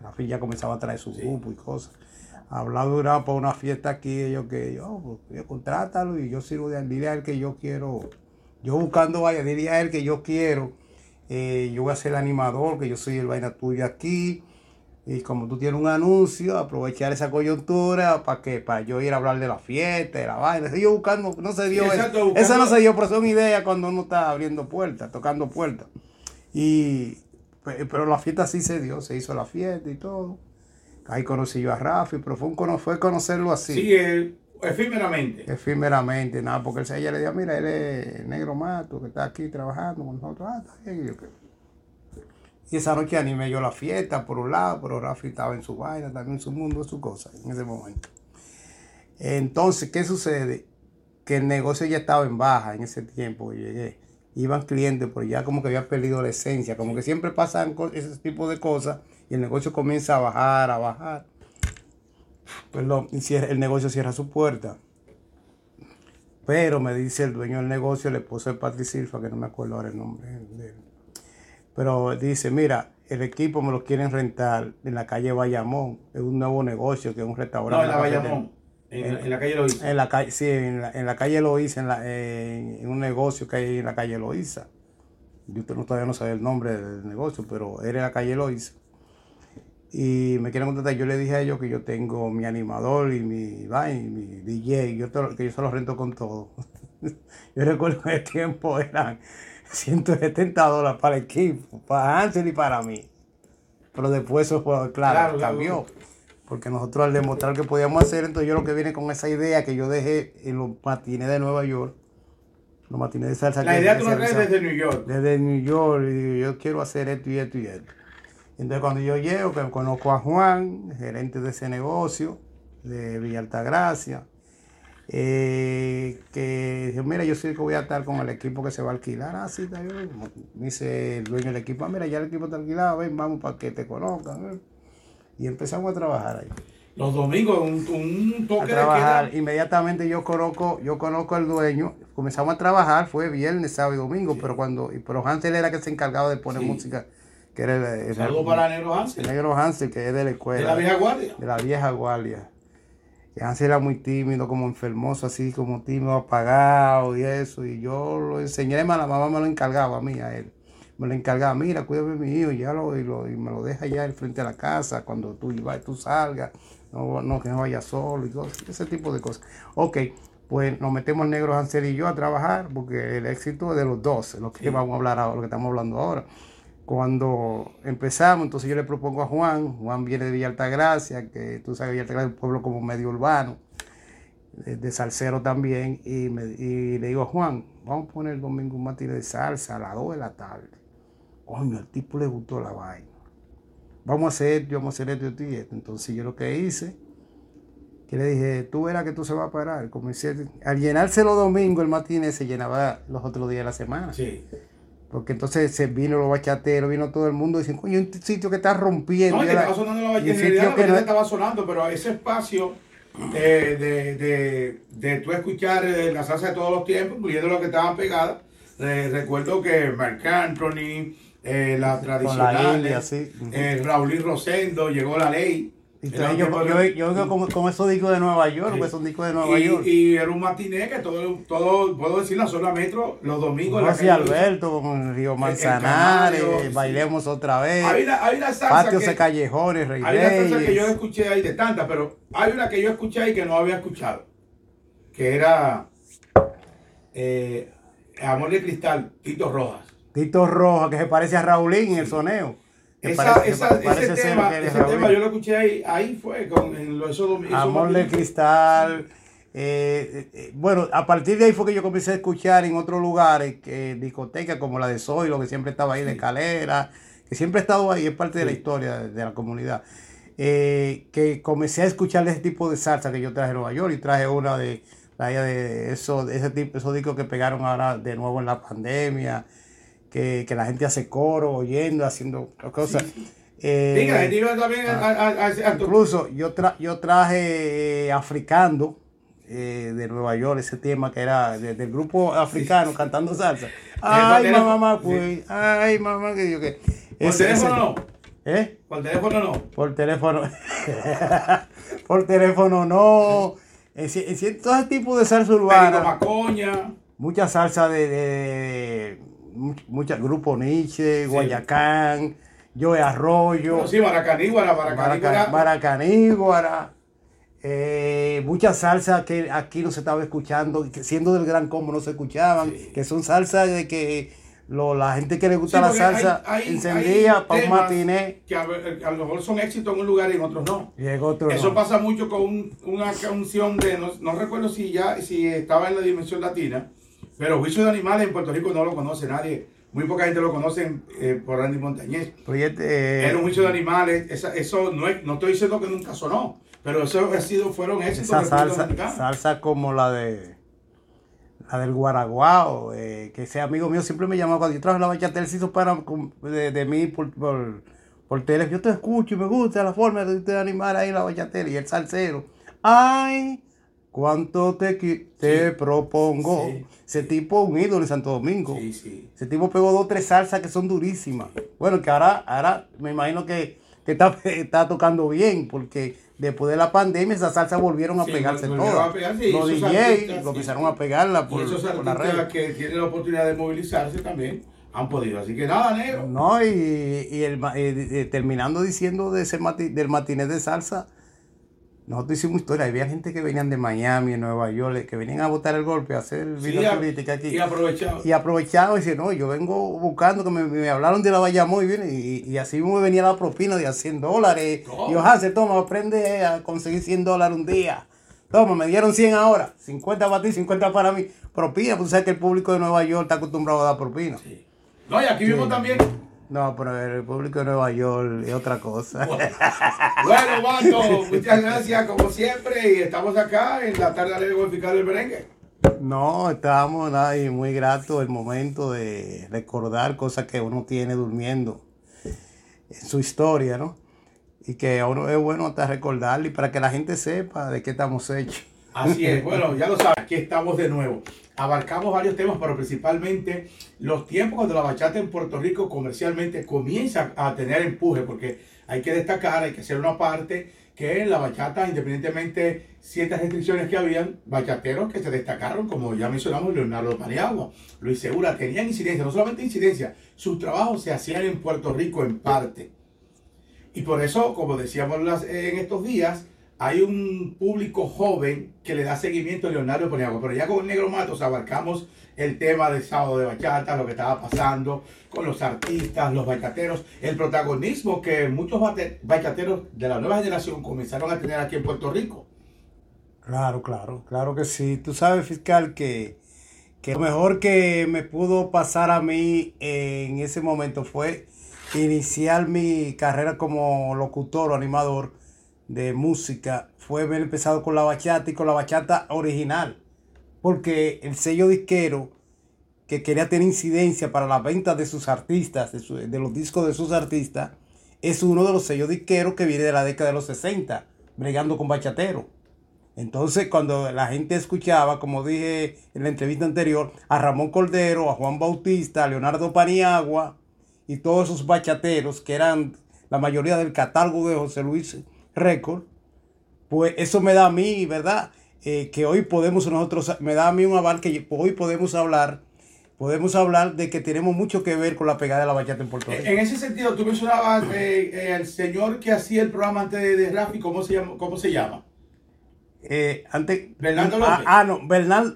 Rafi ya comenzaba a traer su grupo y cosas. A Durán para una fiesta aquí, y yo que yo, pues, contrátalo y yo sirvo de dile a él que yo quiero, yo buscando vaya, diría a él que yo quiero eh, yo voy a ser el animador, que yo soy el vaina tuyo aquí. Y como tú tienes un anuncio, aprovechar esa coyuntura para que para yo ir a hablar de la fiesta, de la vaina. Yo buscando, no se dio eso. Esa no se dio, pero son ideas cuando uno está abriendo puertas, tocando puertas. Y pero la fiesta sí se dio, se hizo la fiesta y todo. Ahí conocí yo a Rafi, pero fue, un, fue conocerlo así. Sí, él Efímeramente. Efímeramente, nada, porque el ella le dijo, mira, él es negro mato, que está aquí trabajando con nosotros. Ah, y esa noche animé yo la fiesta por un lado, pero Rafi estaba en su vaina, también en su mundo, su cosa, en ese momento. Entonces, ¿qué sucede? Que el negocio ya estaba en baja en ese tiempo que llegué. Iban clientes, pero ya como que había perdido la esencia, como que siempre pasan ese tipo de cosas y el negocio comienza a bajar, a bajar perdón, el negocio cierra su puerta. Pero me dice el dueño del negocio, le puse de Patrick Silva, que no me acuerdo ahora el nombre de él. Pero dice, mira, el equipo me lo quieren rentar en la calle Bayamón. Es un nuevo negocio, que es un restaurante. No, en la Bayamón. En, la calle Loíza. En la calle, sí, en la, en la calle Loíza, en, en, un negocio que hay en la calle Loíza. Yo todavía no sabía el nombre del negocio, pero era en la calle Loíza y me quieren contratar. Yo le dije a ellos que yo tengo mi animador y mi, y mi DJ, yo que yo se los rento con todo. [LAUGHS] yo recuerdo que el tiempo eran 170 dólares para el equipo, para Ansel y para mí. Pero después eso fue, claro, cambió. Porque nosotros al demostrar que podíamos hacer, entonces yo lo que viene con esa idea que yo dejé en los matines de Nueva York, los matines de salsa. La idea tú la traes desde New York. Desde New York, y yo quiero hacer esto y esto y esto. Entonces cuando yo llego, que conozco a Juan, gerente de ese negocio de Villa Altagracia, eh, que dijo, mira, yo sé que voy a estar con el equipo que se va a alquilar. Ah, sí, está bien. Dice el dueño del equipo, ah, mira, ya el equipo está alquilado, ven, vamos para que te conozcan. Y empezamos a trabajar ahí. Los domingos, un, un toque a trabajar. Inmediatamente yo conozco, yo conozco al dueño, comenzamos a trabajar, fue viernes, sábado y domingo, pero cuando, pero Hansel era que se encargaba de poner música que era el, para Negro Hansel. El Negro Hansel, que es de la escuela. De la vieja guardia. De la vieja guardia. Y Hansel era muy tímido, como enfermoso, así como tímido, apagado y eso. Y yo lo enseñé, la mamá me lo encargaba a mí, a él. Me lo encargaba, mira, cuídame de mi hijo, y, ya lo, y, lo, y me lo deja allá frente a la casa cuando tú, tú salgas, no, no, que no vaya solo y cosas, ese tipo de cosas. Ok, pues nos metemos el negro Hansel y yo a trabajar, porque el éxito es de los dos, lo que vamos a hablar ahora, lo que estamos hablando ahora. Cuando empezamos, entonces yo le propongo a Juan, Juan viene de Villa Altagracia, que tú sabes, Villa Altagracia es un pueblo como medio urbano, de, salsero también, y, le digo a Juan, vamos a poner el domingo un matine de salsa a las 2 de la tarde. Coño, al tipo le gustó la vaina. Vamos a hacer, yo vamos a hacer esto y esto. Entonces yo lo que hice, que le dije, tú verás que tú se va a parar. Comencé, al llenarse los domingos el matine se llenaba los otros días de la semana. Sí. Porque entonces se vino los bachateros, vino todo el mundo dicen, coño, un sitio que está rompiendo. No, que estaba sonando la bachatería, que no estaba sonando, pero ese espacio de, de, de, de tú escuchar eh, la salsa de todos los tiempos, incluyendo los que estaban pegadas. Eh, recuerdo que Marc Anthony, eh, la tradicional, eh, Raúl y Rosendo, llegó la ley. Yo, yo, con, con, esos discos de Nueva York, sí. esos discos de Nueva y, York. Y era un matiné que todo, todo puedo decir, la zona metro, los domingos. José Alberto, con Río Manzanares, bailemos otra vez. Hay una, hay una salsa Patios de callejones, Rey Hay una salsa que yo escuché ahí de tantas, pero hay una que yo escuché ahí que no había escuchado. Que era eh, Amor de Cristal, Tito Rojas. Tito Rojas, que se parece a Raulín en el soneo. Esa, esa, ese, tema, ese tema, yo lo escuché ahí, ahí fue con en los, esos, Amor de cristal. Eh, eh, bueno, a partir de ahí fue que yo comencé a escuchar en otros lugares, que discotecas como la de lo que siempre estaba ahí de escalera, que siempre ha estado ahí, es parte de la historia de, la comunidad. Eh, que comencé a escuchar ese tipo de salsa que yo traje de Nueva York y traje una de, de, eso, ese tipo, esos discos que pegaron ahora de nuevo en la pandemia que, la gente hace coro, oyendo, haciendo cosas. incluso yo, yo traje eh, africano eh, de Nueva York, ese tema que era del grupo africano cantando salsa. [LAUGHS] Ay, mamá, pues, ay, mamá, que yo que. ¿Por teléfono no? ¿Eh? ¿Por teléfono no? Por teléfono. [LAUGHS] Por teléfono no. En, todo ese tipo de salsa urbana. Macoña. Mucha salsa de, de, muchos grupos Nietzsche, Guayacán, Joe Arroyo. sí, Maracaníguara, Maracaníguara. Maracaníguara. Eh, mucha salsa que aquí no se estaba escuchando, que siendo del gran combo no se escuchaban, que son salsas de que lo, la gente que le gusta la salsa encendía para un matiné. Que a, lo mejor son éxitos en un lugar y en otros no. Eso pasa mucho con una canción de, no, recuerdo si ya si estaba en la dimensión latina, pero Juicio de Animales en Puerto Rico no lo conoce nadie. Muy poca gente lo conoce eh, por Randy Montañez. Este, Era un juicio de animales. eso no, es, no estoy diciendo que nunca sonó, pero eso ha sido, fueron éxitos. Esa salsa, salsa como la de la del Guaraguao, eh, que ese amigo mío siempre me llamaba cuando yo traje la bachata, él se hizo para de, de mí por, por, por. Yo te escucho y me gusta la forma de, animar ahí la bachatera y el salsero. Ay, cuánto te, te propongo. Ese tipo un ídolo en Santo Domingo. Ese tipo pegó dos o tres salsas que son durísimas. Bueno, que ahora, ahora me imagino que, que está, [LAUGHS] está tocando bien, porque después de la pandemia esas salsas volvieron a pegarse todas. los DJ lo empezaron a pegarla por, y esos por la red. que tienen la oportunidad de movilizarse también han podido. Así que nada, negro. No, y, y, el, eh, terminando diciendo de ese del matiné de salsa, nosotros hicimos historia, había gente que venían de Miami, de Nueva York, que venían a votar el golpe, a hacer vida política aquí. Y aprovechado. Y aprovechado, y dice, no, yo vengo buscando, que me, hablaron de la Bayamón y, y, así me venía la propina de a 100 dólares. Y yo, se toma, aprende a conseguir 100 dólares un día. Toma, me dieron 100 ahora, 50 para ti, 50 para mí. Propina, pues sabes que el público de Nueva York está acostumbrado a dar propina. Sí. No, y aquí mismo también no, pero el público de Nueva York es otra cosa. Bueno, Bato, muchas gracias como siempre y estamos acá en la tarde de fiscal del merengue. No, estamos ahí muy gratos el momento de recordar cosas que uno tiene durmiendo en su historia, ¿no? Y que a uno es bueno hasta recordarle para que la gente sepa de qué estamos hechos. Así es, bueno, ya lo sabes, aquí estamos de nuevo. Abarcamos varios temas, pero principalmente los tiempos cuando la bachata en Puerto Rico comercialmente comienza a tener empuje, porque hay que destacar, hay que hacer una parte que la bachata, independientemente ciertas restricciones que habían, bachateros que se destacaron, como ya mencionamos, Leonardo Paniagua, Luis Segura, tenían incidencia, no solamente incidencia, sus trabajos se hacían en Puerto Rico en parte. Y por eso, como decíamos en estos días, hay un público joven que le da seguimiento a Leonardo Poniagua, pero ya con Negro Matos abarcamos el tema del sábado de bachata, lo que estaba pasando con los artistas, los bachateros, el protagonismo que muchos bachateros de la nueva generación comenzaron a tener aquí en Puerto Rico. Claro, claro, claro que sí. Tú sabes, fiscal, que, que lo mejor que me pudo pasar a mí en ese momento fue iniciar mi carrera como locutor o animador de música fue haber empezado con la bachata y con la bachata original. Porque el sello disquero que quería tener incidencia para la venta de sus artistas, de, los discos de sus artistas, es uno de los sellos disqueros que viene de la década de los 60, bregando con bachatero. Entonces, cuando la gente escuchaba, como dije en la entrevista anterior, a Ramón Cordero, a Juan Bautista, a Leonardo Paniagua y todos esos bachateros que eran la mayoría del catálogo de José Luis récord, pues eso me da a mí, ¿verdad? Eh, que hoy podemos nosotros, me da a mí un aval que hoy podemos hablar, podemos hablar de que tenemos mucho que ver con la pegada de la bachata en Puerto Rico. En ese sentido, tú mencionabas eh, eh, el señor que hacía el programa antes de, Rafi, ¿cómo se llama? ¿Cómo se llama? antes, Bernardo ah, López. Ah, no,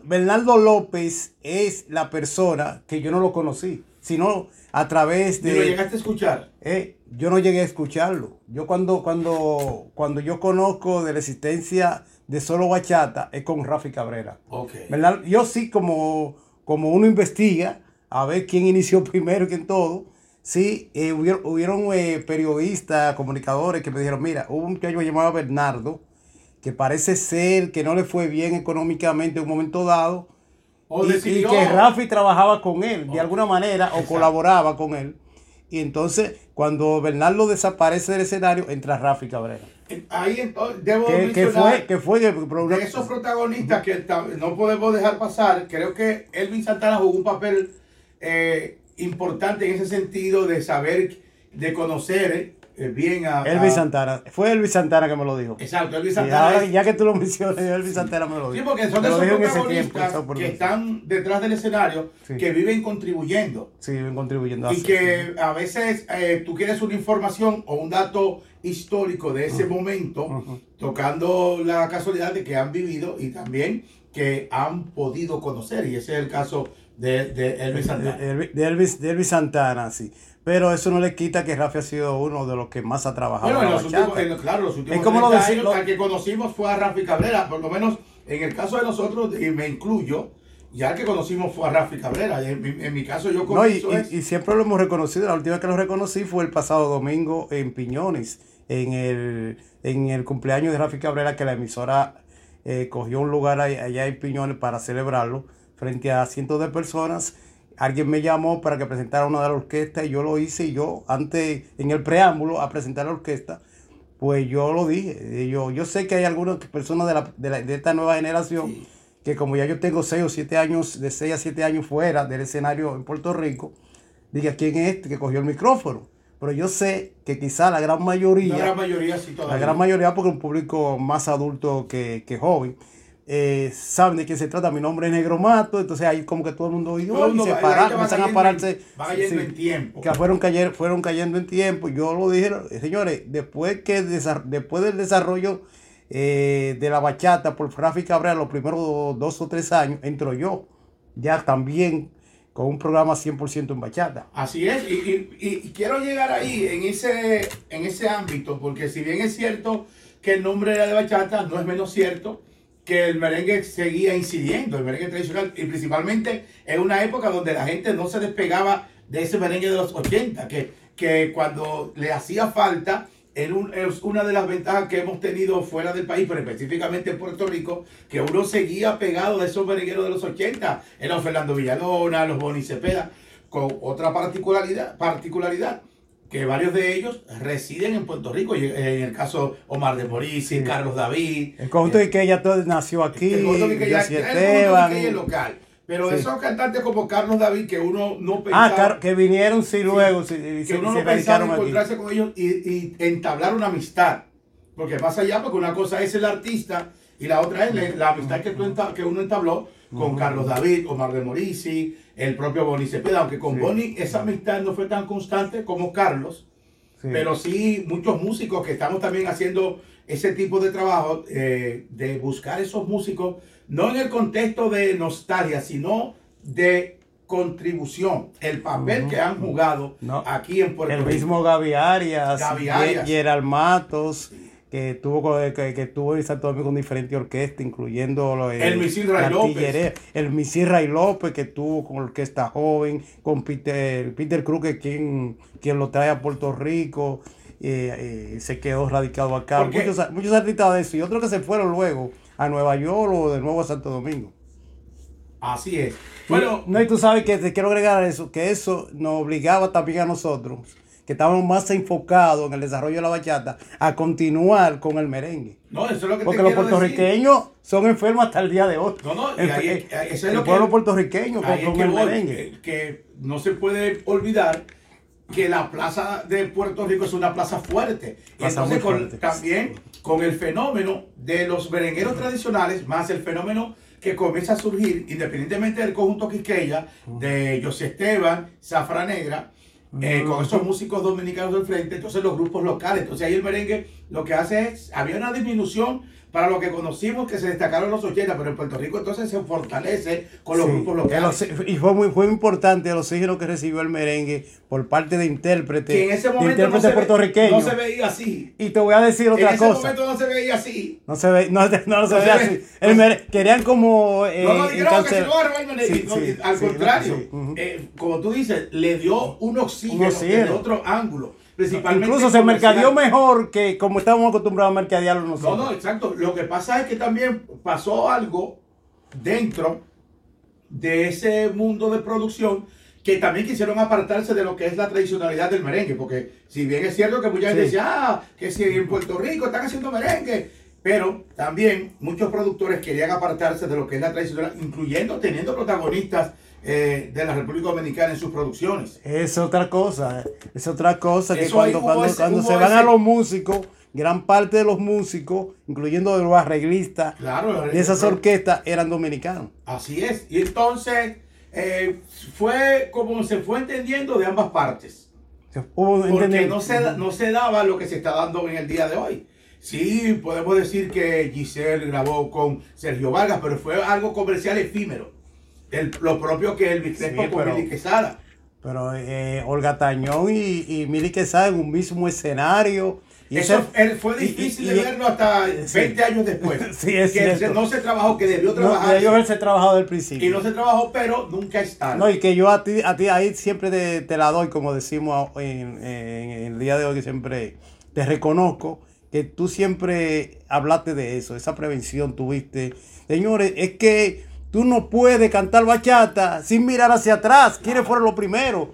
Bernardo López es la persona que yo no lo conocí, sino a través de... ¿Y lo llegaste a escuchar? Eh, yo no llegué a escucharlo. Yo cuando, cuando, cuando yo conozco de la existencia de solo bachata es con Rafi Cabrera. Okay. Yo sí como, como uno investiga a ver quién inició [LAUGHS] primero que en todo. Sí, eh, hubieron, eh, periodistas, comunicadores que me dijeron, mira, hubo un muchacho llamado Bernardo, que parece ser que no le fue bien económicamente en un momento dado, y, que Rafi trabajaba con él de alguna manera o colaboraba con él. Y entonces, cuando Bernardo desaparece del escenario, entra Rafi Cabrera. Ahí entonces, debo que, fue, que fue de, esos protagonistas que no podemos dejar pasar, creo que Elvin Santana jugó un papel eh, importante en ese sentido de saber, de conocer eh, bien a, Elvis Santana. Fue Elvis Santana que me lo dijo. Exacto, Elvis Santana. Ya, que tú lo mencionas, Elvis Santana me lo dijo. Sí, porque son de esos protagonistas que están detrás del escenario, que viven contribuyendo. Sí, viven contribuyendo. Y que a veces eh, tú quieres una información o un dato histórico de ese momento, tocando la casualidad de que han vivido y también que han podido conocer. Y ese es el caso de, de Elvis Santana. De, Elvis, de Elvis Santana, sí. Pero eso no le quita que Rafi ha sido uno de los que más ha trabajado. Bueno, en los últimos, claro, los últimos es como lo años, al que conocimos fue a Rafi Cabrera, por lo menos en el caso de nosotros, y me incluyo, ya el que conocimos fue a Rafi Cabrera. En, mi caso yo conocí. No, y, siempre lo hemos reconocido. La última vez que lo reconocí fue el pasado domingo en Piñones, en el, en el cumpleaños de Rafi Cabrera, que la emisora eh, cogió un lugar allá en Piñones para celebrarlo frente a cientos de personas alguien me llamó para que presentara una de la orquesta y yo lo hice y yo antes, en el preámbulo a presentar la orquesta, pues yo lo dije. Yo, yo sé que hay algunas personas de, la, de, de esta nueva generación que como ya yo tengo 6 o 7 años, de 6 a 7 años fuera del escenario en Puerto Rico, diga quién es este que cogió el micrófono. Pero yo sé que quizá la gran mayoría, la gran mayoría sí todavía. La gran mayoría porque es un público más adulto que, que joven eh, saben de quién se trata, mi nombre es Negro Mato, entonces ahí como que todo el mundo oyó y se pararon, a pararse. en tiempo. Que fueron, cayendo, fueron cayendo en tiempo. Yo lo dije, señores, después, que después del desarrollo eh, de la bachata por Rafi Cabrera, los primeros dos o tres años, entro yo, ya también con un programa 100% en bachata. Así es, y, y, quiero llegar ahí, en ese, en ese ámbito, porque si bien es cierto que el nombre era de bachata, no es menos cierto que el merengue seguía incidiendo, el merengue tradicional, y principalmente en una época donde la gente no se despegaba de ese merengue de los 80, que, que cuando le hacía falta, es una de las ventajas que hemos tenido fuera del país, pero específicamente en Puerto Rico, que uno seguía pegado de esos merengueros de los 80, eran Fernando Villalona, los Boni Cepeda, con otra particularidad, particularidad que varios de ellos residen en Puerto Rico, en el caso Omar de Morisi, Carlos David. El conjunto de que ella todo nació aquí, el conjunto de que ella, Esteban. es local. Pero esos cantantes como Carlos David, que uno no ah, pensaba... Ah, que vinieron sí luego, sí, que uno no pensaba encontrarse con ellos y, y, entablar una amistad. Porque pasa allá, porque una cosa es el artista y la otra es la, amistad que, tú, que uno entabló con Carlos David, Omar de Morisi, el propio Boni Cepeda, aunque con Boni esa amistad no fue tan constante como Carlos, pero sí muchos músicos que estamos también haciendo ese tipo de trabajo, eh, de buscar esos músicos, no en el contexto de nostalgia, sino de contribución, el papel que han jugado aquí en Puerto Rico. El mismo Gaby Arias, Gerald Matos que tuvo que, que tuvo en Santo Domingo con diferentes orquestas, incluyendo el, Misil Ray López. El Misil Ray López, que tuvo con Orquesta Joven, con Peter, Peter Cruz, que quien, quien lo trae a Puerto Rico, eh, eh, se quedó radicado acá. Muchos, muchos artistas de eso, y otros que se fueron luego a Nueva York o de nuevo a Santo Domingo. Así es. Bueno, no, y tú sabes que te quiero agregar eso, que eso nos obligaba también a nosotros que estábamos más enfocados en el desarrollo de la bachata, a continuar con el merengue. No, eso es lo que Porque los puertorriqueños son enfermos hasta el día de hoy. No, no, y ahí, es el pueblo puertorriqueño con, el merengue. Que, no se puede olvidar que la plaza de Puerto Rico es una plaza fuerte. Y entonces también con el fenómeno de los merengueros tradicionales, más el fenómeno que comienza a surgir, independientemente del conjunto Quisqueya, de José Esteban, Zafra Negra, eh, con esos músicos dominicanos del frente, entonces los grupos locales. Entonces ahí el merengue lo que hace es, había una disminución para lo que conocimos que se destacaron los 80, pero en Puerto Rico entonces se fortalece con los grupos locales. y fue muy, fue importante el oxígeno que recibió el merengue por parte de intérpretes. Que en ese momento no se, no se veía así. Y te voy a decir otra cosa. En ese momento no se veía así. No se, ve, no, [LAUGHS] no, se, veía así. El merengue, querían como... Eh, no, no que se lo el merengue. al contrario, eh, como tú dices, le dio un oxígeno, un oxígeno. otro ángulo. Incluso se mercadeó mejor que como estábamos acostumbrados a mercadearlo nosotros. No, no, exacto. Lo que pasa es que también pasó algo dentro de ese mundo de producción que también quisieron apartarse de lo que es la tradicionalidad del merengue, porque si bien es cierto que mucha gente decía, ah, que si en Puerto Rico están haciendo merengue, pero también muchos productores querían apartarse de lo que es la tradicionalidad, incluyendo teniendo protagonistas eh, de la República Dominicana en sus producciones. Es otra cosa, es otra cosa que cuando, cuando, se van a los músicos, gran parte de los músicos, incluyendo de los arreglistas de esas orquestas, eran dominicanos. Así es, y entonces eh, fue como se fue entendiendo de ambas partes. Porque no se, no se daba lo que se está dando en el día de hoy. Sí, podemos decir que Giselle grabó con Sergio Vargas, pero fue algo comercial efímero. El, lo propio que el Crespo con Mili Quesada. Pero eh, Olga Tañón y, y Mili Quesada en un mismo escenario eso fue difícil de verlo hasta 20 años después. [LAUGHS] sí, es que no se trabajó, que debió trabajar. No, debió haberse trabajado del principio. Y no se trabajó, pero nunca está. No, y que yo a ti, a ti ahí siempre te, la doy, como decimos en, el día de hoy, que siempre te reconozco, que tú siempre hablaste de eso, esa prevención tuviste. Señores, es que tú no puedes cantar bachata sin mirar hacia atrás. ¿Quiénes fueron los primeros?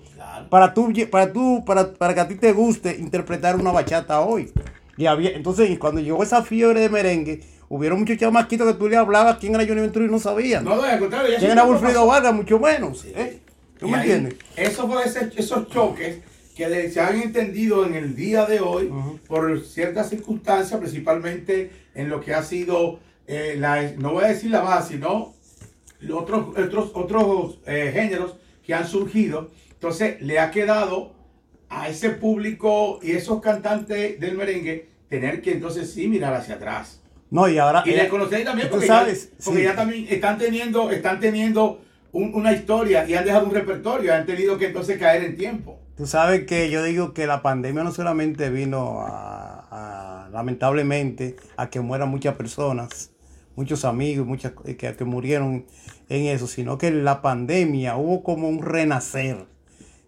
para tú, para tú, para, para que a ti te guste interpretar una bachata hoy. Y había, entonces, cuando llegó esa fiebre de merengue, hubieron muchos chamaquitos que tú le hablabas quién era Johnny Ventura y no sabían. No, no, contrario. ¿Quién era Wilfrido Vargas? Mucho menos. ¿eh? ¿Tú me entiendes? Eso fue esos choques que se han entendido en el día de hoy por ciertas circunstancias, principalmente en lo que ha sido, eh, la, no voy a decir la base, sino otros, otros, otros eh, géneros que han surgido entonces le ha quedado a ese público y esos cantantes del merengue tener que entonces sí mirar hacia atrás. No, y ahora. Y le conocéis también porque, sabes, ya, porque ya también están teniendo, están teniendo una historia y han dejado un repertorio, han tenido que entonces caer en tiempo. Tú sabes que yo digo que la pandemia no solamente vino a, lamentablemente a que mueran muchas personas, muchos amigos, muchas que, que murieron en eso, sino que la pandemia hubo como un renacer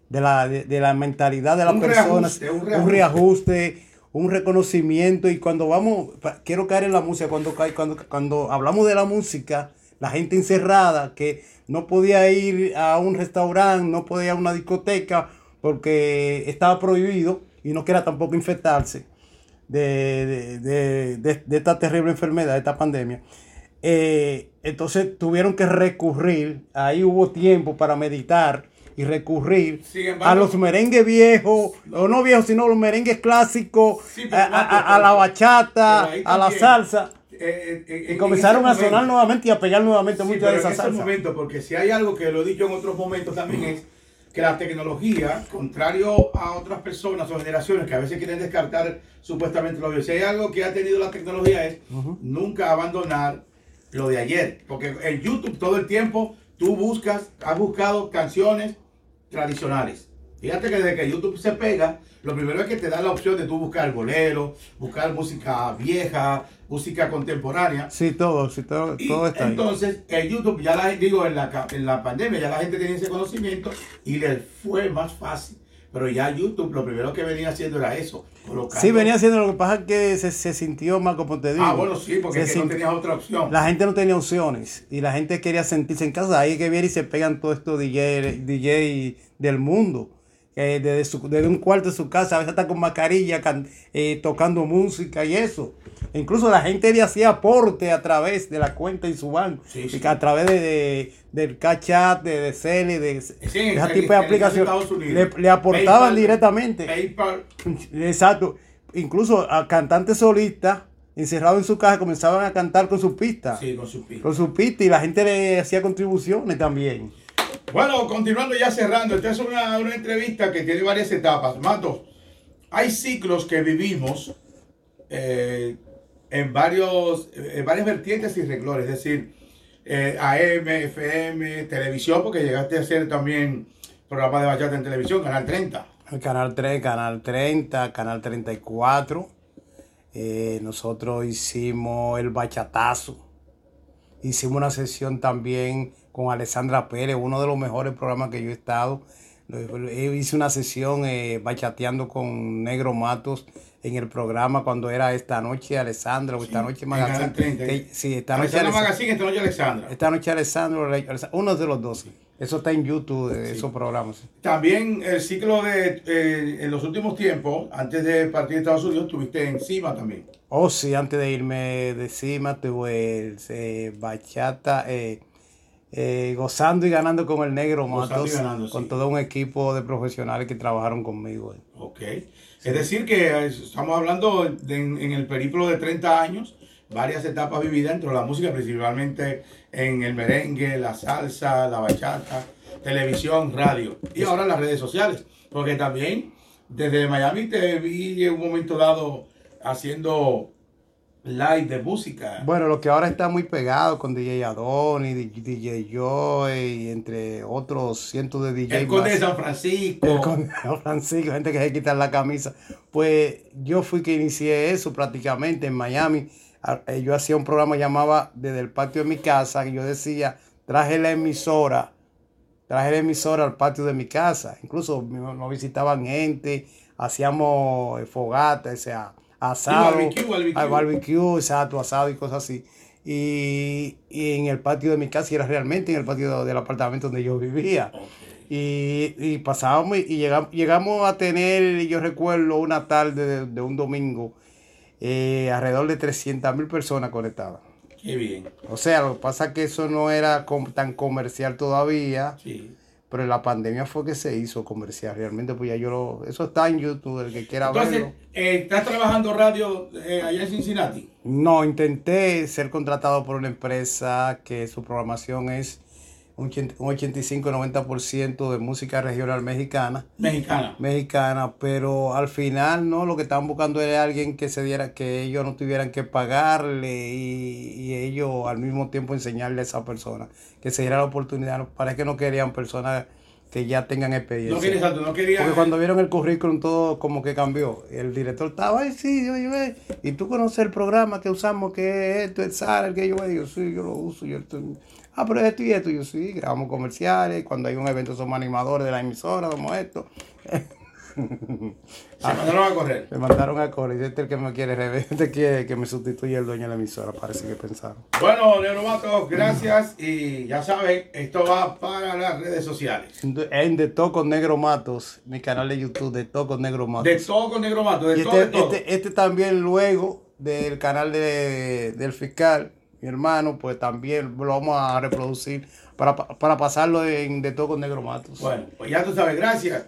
de la, de, la mentalidad de las personas, un, reajuste. un reconocimiento. Y cuando vamos, quiero caer en la música, cuando, cuando, cuando hablamos de la música, la gente encerrada que no podía ir a un restaurante, no podía ir a una discoteca porque estaba prohibido y no quería tampoco infectarse de, esta terrible enfermedad, de esta pandemia. Eh, entonces tuvieron que recurrir, ahí hubo tiempo para meditar y recurrir a los merengues viejos, o no viejos, sino los merengues clásicos, a, la bachata, a la salsa. Eh, eh, y comenzaron a sonar nuevamente y a pegar nuevamente mucho de esa salsa. momento, porque si hay algo que lo he dicho en otros momentos también es que la tecnología, contrario a otras personas o generaciones que a veces quieren descartar supuestamente lo que si hay algo que ha tenido la tecnología es nunca abandonar lo de ayer, porque en YouTube todo el tiempo tú buscas, has buscado canciones tradicionales. Fíjate que desde que YouTube se pega, lo primero es que te da la opción de tú buscar bolero, buscar música vieja, música contemporánea. Sí, todo, sí, todo, todo está Entonces, en YouTube, ya la digo, en la, en la pandemia ya la gente tenía ese conocimiento y le fue más fácil. Pero ya YouTube lo primero que venía haciendo era eso. Sí, venía haciendo, lo que pasa es que se, se sintió mal, como te digo. Ah, bueno, sí, porque no tenía otra opción. La gente no tenía opciones y la gente quería sentirse en casa. Ahí que viene y se pegan todos estos DJ, DJ del mundo. Desde, desde, un cuarto de su casa, a veces está con mascarilla, eh, tocando música y eso. Incluso la gente le hacía aporte a través de la cuenta y su banco. A través de, del cachat, de, de Celi, de, ese tipo de aplicaciones. Le, aportaban directamente. Exacto. Incluso a cantantes solistas encerrados en su casa comenzaban a cantar con sus pistas. Sí, con sus pistas. Con sus pistas y la gente le hacía contribuciones también. Bueno, continuando ya cerrando, esta es una, una entrevista que tiene varias etapas. Matos, hay ciclos que vivimos eh, en, varios, varias vertientes y reglores, es decir, eh, AM, FM, televisión, porque llegaste a hacer también programa de bachata en televisión, Canal 30. El Canal 3, Canal 30, Canal 34. Eh, nosotros hicimos el bachatazo. Hicimos una sesión también con Alessandra Pérez, uno de los mejores programas que yo he estado. Hice una sesión eh, bachateando con Negro Matos en el programa cuando era Esta Noche Alessandra o Esta Noche Magazine. sí, Esta Noche Magazine, Esta Noche Alessandra. Esta Noche Alessandra, uno de los dos. Eso está en YouTube, esos programas. También el ciclo de, eh, en los últimos tiempos, antes de partir de Estados Unidos, estuviste en CIMA también. Oh, sí, antes de irme de CIMA tuve eh, bachata, eh, gozando y ganando con el negro Matos, con todo un equipo de profesionales que trabajaron conmigo. Ok. Es decir, que estamos hablando en, el periplo de 30 años, varias etapas vividas dentro de la música, principalmente en el merengue, la salsa, la bachata, televisión, radio y ahora las redes sociales. Porque también desde Miami te vi en un momento dado haciendo live de música. Bueno, lo que ahora está muy pegado con DJ Adoni, DJ Joy, entre otros cientos de DJs. El Conde de San Francisco. El Conde de San Francisco, gente que se quita la camisa. Pues yo fui que inicié eso prácticamente en Miami. Ah, eh, yo hacía un programa llamaba Desde el patio de mi casa, y yo decía, traje la emisora, traje la emisora al patio de mi casa. Incluso nos visitaban gente, hacíamos fogata, o sea asado, barbecue, barbecue. barbecue, exacto, asado y cosas así. Y, en el patio de mi casa, y era realmente en el patio del apartamento donde yo vivía. Y, y, pasábamos y llegamos, llegamos a tener, yo recuerdo, una tarde de, un domingo, eh, alrededor de 300 mil personas conectadas. Qué bien. O sea, lo que pasa es que eso no era tan comercial todavía. Sí. Pero la pandemia fue que se hizo comercial. Realmente, pues ya yo lo. Eso está en YouTube, el que quiera Entonces, verlo. Eh, ¿Estás trabajando radio eh, allá en Cincinnati? No, intenté ser contratado por una empresa que su programación es un 85-90% de música regional mexicana. Mexicana. Mexicana, pero al final no, lo que estaban buscando era alguien que se diera, que ellos no tuvieran que pagarle y, ellos al mismo tiempo enseñarle a esa persona, que se diera la oportunidad. Parece que no querían personas que ya tengan experiencia. No quería, no quería. Porque cuando vieron el currículum todo como que cambió. El director estaba, ay, sí, yo, yo, y tú conoces el programa que usamos, que es esto, el SAR, el que yo, yo, sí, yo lo uso, yo estoy Ah, pero esto y esto. Yo sí, grabamos comerciales. Cuando hay un evento somos animadores de la emisora, somos esto. [LAUGHS] Se mandaron a correr. Me mandaron a correr. Este es el que me quiere, [LAUGHS] este quiere que me sustituya el dueño de la emisora. Parece que pensaron. Bueno, Nero Matos, gracias. Y ya saben, esto va para las redes sociales. En De Todo con Negro Matos, mi canal de YouTube, De Todo con Negro Matos. De Todo con Negro Matos, de, todo, este, Este, este, también luego del canal de, del fiscal mi hermano, pues también lo vamos a reproducir para, para pasarlo en, de todo con Negro Matos. Bueno, pues ya tú sabes, gracias.